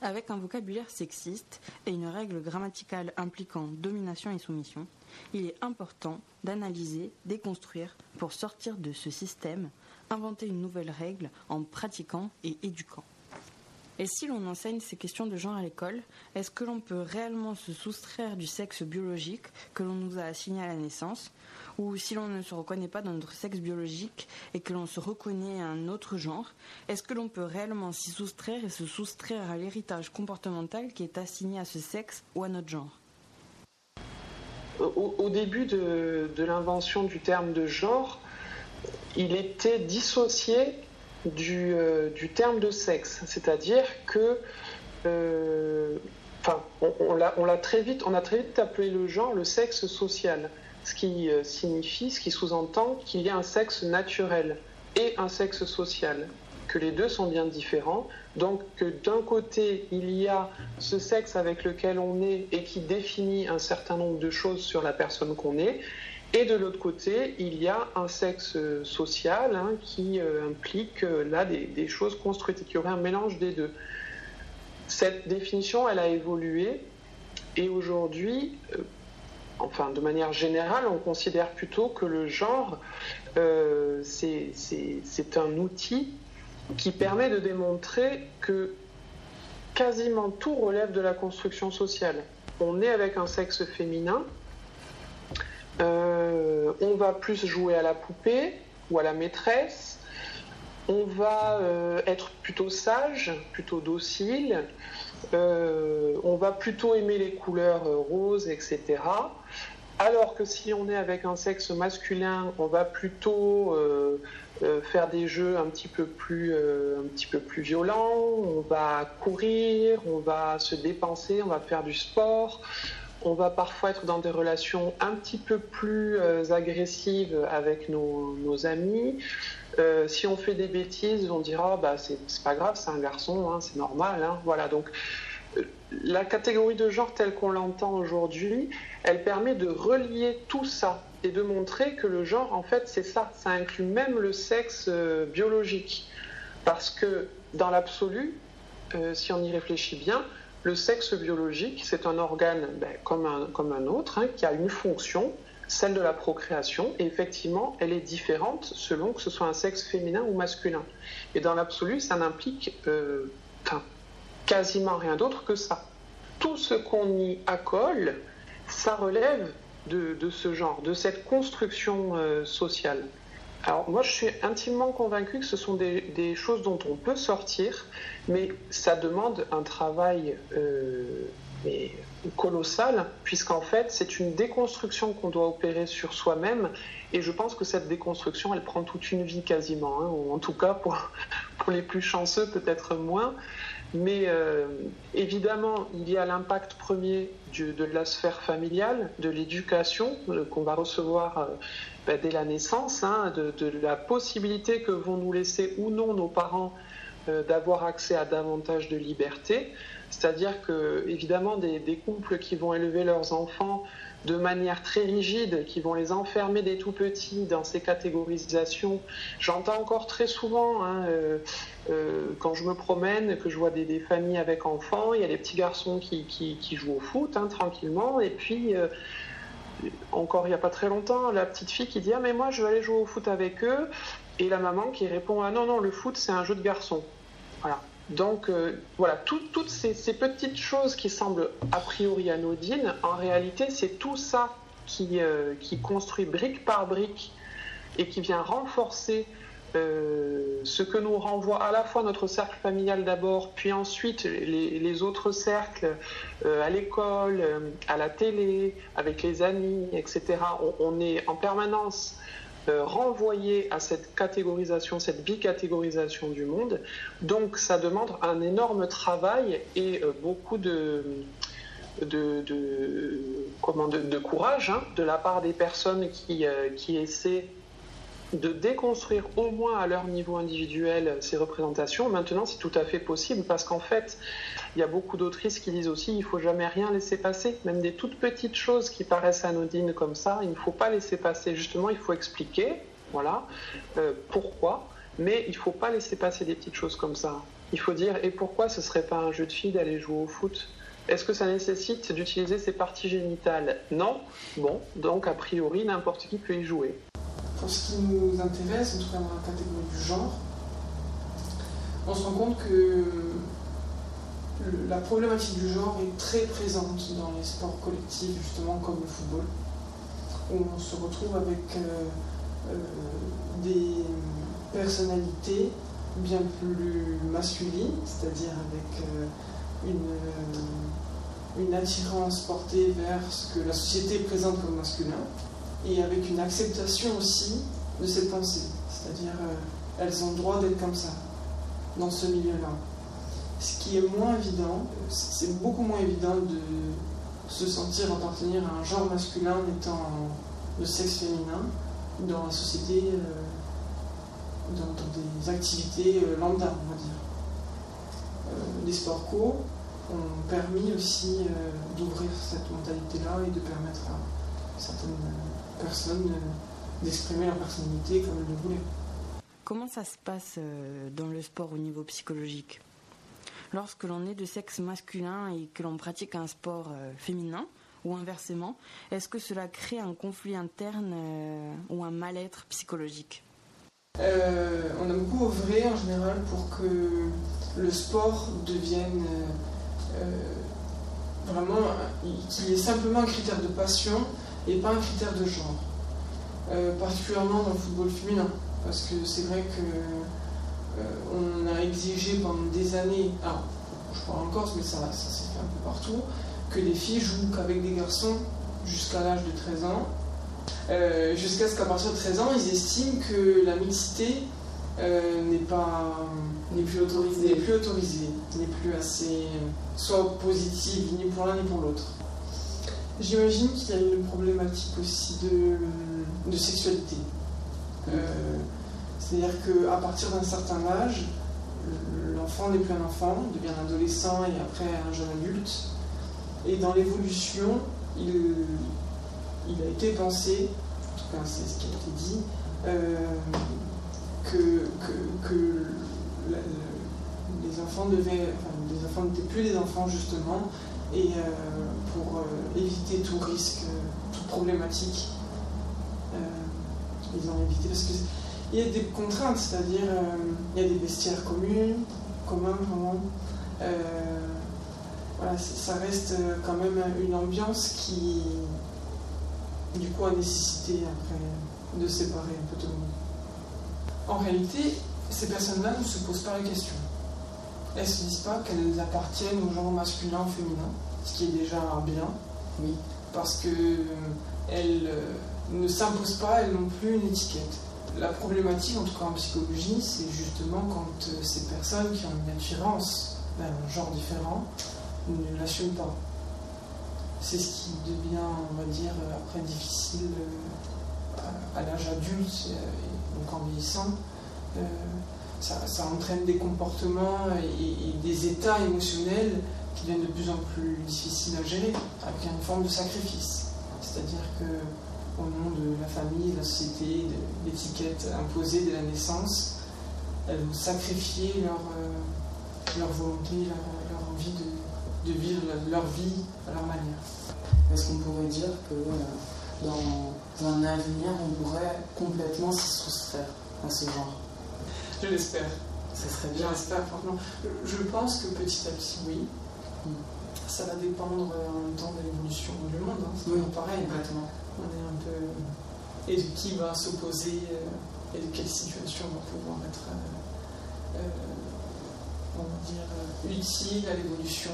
Avec un vocabulaire sexiste et une règle grammaticale impliquant domination et soumission, il est important d'analyser, déconstruire pour sortir de ce système, inventer une nouvelle règle en pratiquant et éduquant. Et si l'on enseigne ces questions de genre à l'école, est-ce que l'on peut réellement se soustraire du sexe biologique que l'on nous a assigné à la naissance Ou si l'on ne se reconnaît pas dans notre sexe biologique et que l'on se reconnaît à un autre genre, est-ce que l'on peut réellement s'y soustraire et se soustraire à l'héritage comportemental qui est assigné à ce sexe ou à notre genre? Au, début de, l'invention du terme de genre, il était dissocié euh, du, terme de sexe, c'est-à-dire que, euh, on a très vite appelé le genre le sexe social, ce qui euh, signifie, ce qui sous-entend qu'il y a un sexe naturel et un sexe social, que les deux sont bien différents. Donc que d'un côté, il y a ce sexe avec lequel on est et qui définit un certain nombre de choses sur la personne qu'on est, et de l'autre côté, il y a un sexe social hein, qui euh, implique euh, là des, choses construites et qui aurait un mélange des deux. Cette définition, elle a évolué et aujourd'hui, euh, enfin de manière générale, on considère plutôt que le genre, c'est un outil qui permet de démontrer que quasiment tout relève de la construction sociale. On est avec un sexe féminin, euh, on va plus jouer à la poupée ou à la maîtresse. On va euh, être plutôt sage, plutôt docile. Euh, on va plutôt aimer les couleurs roses, etc. Alors que si on est avec un sexe masculin, on va plutôt faire des jeux un un petit peu plus violents. On va courir, on va se dépenser, on va faire du sport on va parfois être dans des relations un petit peu plus euh, agressives avec nos, amis. Euh, si on fait des bêtises, on dira bah c'est pas grave, c'est un garçon, hein, c'est normal. Hein. Voilà donc euh, la catégorie de genre telle qu'on l'entend aujourd'hui, elle permet de relier tout ça et de montrer que le genre en fait c'est ça, ça inclut même le sexe biologique parce que dans l'absolu, si on y réfléchit bien, le sexe biologique, c'est un organe ben, comme, un, autre hein, qui a une fonction, celle de la procréation, et effectivement, elle est différente selon que ce soit un sexe féminin ou masculin. Et dans l'absolu, ça n'implique euh, quasiment rien d'autre que ça. Tout ce qu'on y accole, ça relève de, ce genre, de cette construction euh, sociale. Alors moi, je suis intimement convaincue que ce sont des, choses dont on peut sortir, mais ça demande un travail euh, colossal, puisqu'en fait, c'est une déconstruction qu'on doit opérer sur soi-même, et je pense que cette déconstruction, elle prend toute une vie quasiment, hein, ou en tout cas pour, pour les plus chanceux, peut-être moins. Mais euh, évidemment, il y a l'impact premier de la sphère familiale, de l'éducation euh, qu'on va recevoir euh, ben, dès la naissance, hein, de, la possibilité que vont nous laisser ou non nos parents d'avoir accès à davantage de liberté. C'est-à-dire que, évidemment, des, couples qui vont élever leurs enfants de manière très rigide, qui vont les enfermer des tout petits dans ces catégorisations. J'entends encore très souvent, hein, euh, euh, quand je me promène, que je vois des, familles avec enfants, il y a des petits garçons qui, jouent au foot hein, tranquillement, et puis euh, encore il n'y a pas très longtemps, la petite fille qui dit Ah, mais moi je veux aller jouer au foot avec eux, et la maman qui répond Ah non, non, le foot c'est un jeu de garçons. Voilà. Donc euh, voilà, toutes ces, petites choses qui semblent a priori anodines, en réalité c'est tout ça qui, euh, qui, construit brique par brique et qui vient renforcer euh, ce que nous renvoie à la fois notre cercle familial d'abord, puis ensuite les, autres cercles à l'école, à la télé, avec les amis, etc. on est en permanence euh, renvoyer à cette catégorisation, cette bicatégorisation du monde. Donc ça demande un énorme travail et euh, beaucoup de courage hein, de la part des personnes qui, qui essaient de déconstruire au moins à leur niveau individuel ces représentations. Maintenant, c'est tout à fait possible parce qu'en fait, il y a beaucoup d'autrices qui disent aussi il faut jamais rien laisser passer, même des toutes petites choses qui paraissent anodines comme ça, il ne faut pas laisser passer. Justement, il faut expliquer, voilà, euh, pourquoi, mais il ne faut pas laisser passer des petites choses comme ça. Il faut dire et pourquoi ce serait pas un jeu de filles d'aller jouer au foot? Est-ce que ça nécessite d'utiliser ses parties génitales? Non. Bon, donc a priori, n'importe qui peut y jouer pour ce qui nous intéresse, en tout cas dans la catégorie du genre, on se rend compte que la problématique du genre est très présente dans les sports collectifs, justement comme le football, où on se retrouve avec euh, euh, des personnalités bien plus masculines, c'est-à-dire avec euh, une, attirance portée vers ce que la société présente comme masculin, et avec une acceptation aussi de cette pensée. C'est-à-dire, elles ont le droit d'être comme ça, dans ce milieu-là. Ce qui est moins évident, c'est beaucoup moins évident de se sentir appartenir à un genre masculin étant de sexe féminin dans la société, euh, dans, des activités euh, lambda, on va dire. les sports co ont permis aussi d'ouvrir cette mentalité-là et de permettre à certaines personne d'exprimer leur personnalité comme elle le voulait. Comment ça se passe euh, dans le sport au niveau psychologique? Lorsque l'on est de sexe masculin et que l'on pratique un sport euh, féminin, ou inversement, est-ce que cela crée un conflit interne euh, ou un mal-être psychologique? On a beaucoup œuvré en général pour que le sport devienne vraiment, qu'il y ait simplement un critère de passion et pas un critère de genre. Euh, particulièrement dans le football féminin, parce que c'est vrai que euh, on a exigé pendant des années, ah, je parle en Corse, mais ça, ça s'est fait un peu partout, que les filles jouent qu'avec des garçons jusqu'à l'âge de 13 ans, euh, jusqu'à ce qu'à partir de 13 ans, ils estiment que la mixité n'est pas n'est plus autorisée, n'est plus autorisée, n'est plus assez soit positive ni pour l'un ni pour l'autre. J'imagine qu'il y a une problématique aussi de, sexualité. Euh, c'est-à-dire qu'à partir d'un certain âge, l'enfant n'est plus un enfant, il devient un adolescent et après un jeune adulte. Et dans l'évolution, il, a été pensé, en tout cas c'est ce qui a été dit, euh, que, les enfants devaient, enfin, les enfants n'étaient plus des enfants justement, et euh, pour euh, éviter tout risque, toute problématique, ils ont évité qu'il y a des contraintes, c'est-à-dire il y a des vestiaires communs, communs vraiment. voilà, ça reste quand même une ambiance qui, du coup, a nécessité après de séparer un peu tout le monde. En réalité, ces personnes-là ne se posent pas la question elles ne se disent pas qu'elles appartiennent au genre masculin ou féminin, ce qui est déjà bien. Oui. Parce qu'elles euh, ne s'imposent pas elles non plus une étiquette. La problématique, en tout cas en psychologie, c'est justement quand euh, ces personnes qui ont une attirance vers un genre différent ne l'assument pas. C'est ce qui devient, on va dire, après difficile euh, à l'âge adulte, donc en vieillissant ça, entraîne des comportements et, des états émotionnels qui deviennent de plus en plus difficiles à gérer, avec une forme de sacrifice. C'est-à-dire que au nom de la famille, de la société, de l'étiquette imposée de la naissance, elles vont sacrifier leur, euh, leur volonté, leur, envie de, vivre leur vie à leur manière. Est-ce qu'on pourrait dire que euh, dans un avenir, on pourrait complètement se soustraire à ce genre? Je l'espère. Ça serait bien. J'espère, franchement. Je pense que petit à petit, oui. Ça va dépendre en même temps de l'évolution du monde. Hein. C'est oui, pareil. Exactement. On est qui va s'opposer euh, et de quelle situation va pouvoir être, euh, euh, on va dire, utile à l'évolution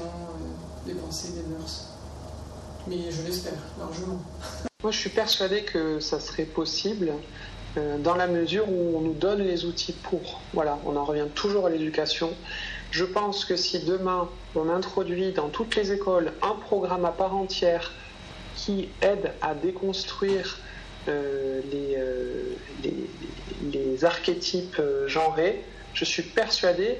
des pensées, des mœurs. Mais je l'espère, largement. Moi, je suis persuadée que ça serait possible euh, dans la mesure où on nous donne les outils pour. Voilà, on en revient toujours à l'éducation. Je pense que si demain on introduit dans toutes les écoles un programme à part entière qui aide à déconstruire euh, euh, les, archétypes euh, genrés, je suis persuadée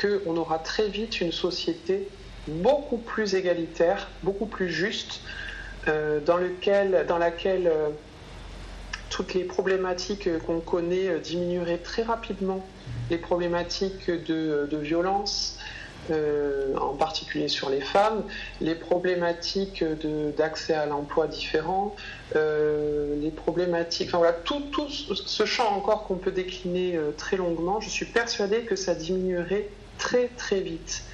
qu'on aura très vite une société beaucoup plus égalitaire, beaucoup plus juste, dans laquelle toutes les problématiques qu'on connaît diminueraient très rapidement, les problématiques de violence, euh, en particulier sur les femmes, les problématiques d'accès à l'emploi différent, euh, les problématiques, enfin voilà, tout, tout, ce champ encore qu'on peut décliner euh, très longuement, je suis persuadée que ça diminuerait très très vite.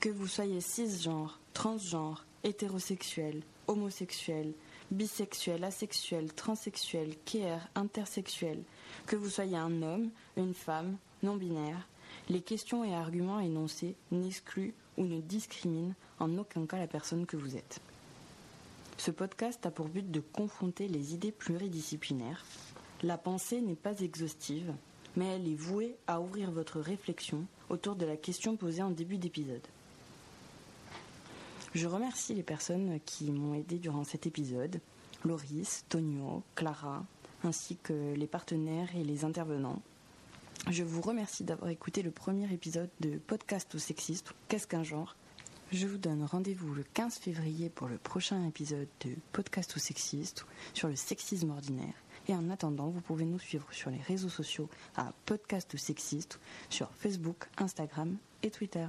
Que vous soyez cisgenre, transgenre, hétérosexuel, homosexuel, bisexuel, asexuel, transsexuel, queer, intersexuel, que vous soyez un homme, une femme, non-binaire, les questions et arguments énoncés n'excluent ou ne discriminent en aucun cas la personne que vous êtes. Ce podcast a pour but de confronter les idées pluridisciplinaires. La pensée n'est pas exhaustive, mais elle est vouée à ouvrir votre réflexion autour de la question posée en début d'épisode. Je remercie les personnes qui m'ont aidé durant cet épisode, Loris, Tonio, Clara, ainsi que les partenaires et les intervenants. Je vous remercie d'avoir écouté le premier épisode de Podcast au sexiste, Qu'est-ce qu'un genre? Je vous donne rendez-vous le 15 février pour le prochain épisode de Podcast au sexiste sur le sexisme ordinaire. Et en attendant, vous pouvez nous suivre sur les réseaux sociaux à Podcast sexiste sur Facebook, Instagram et Twitter.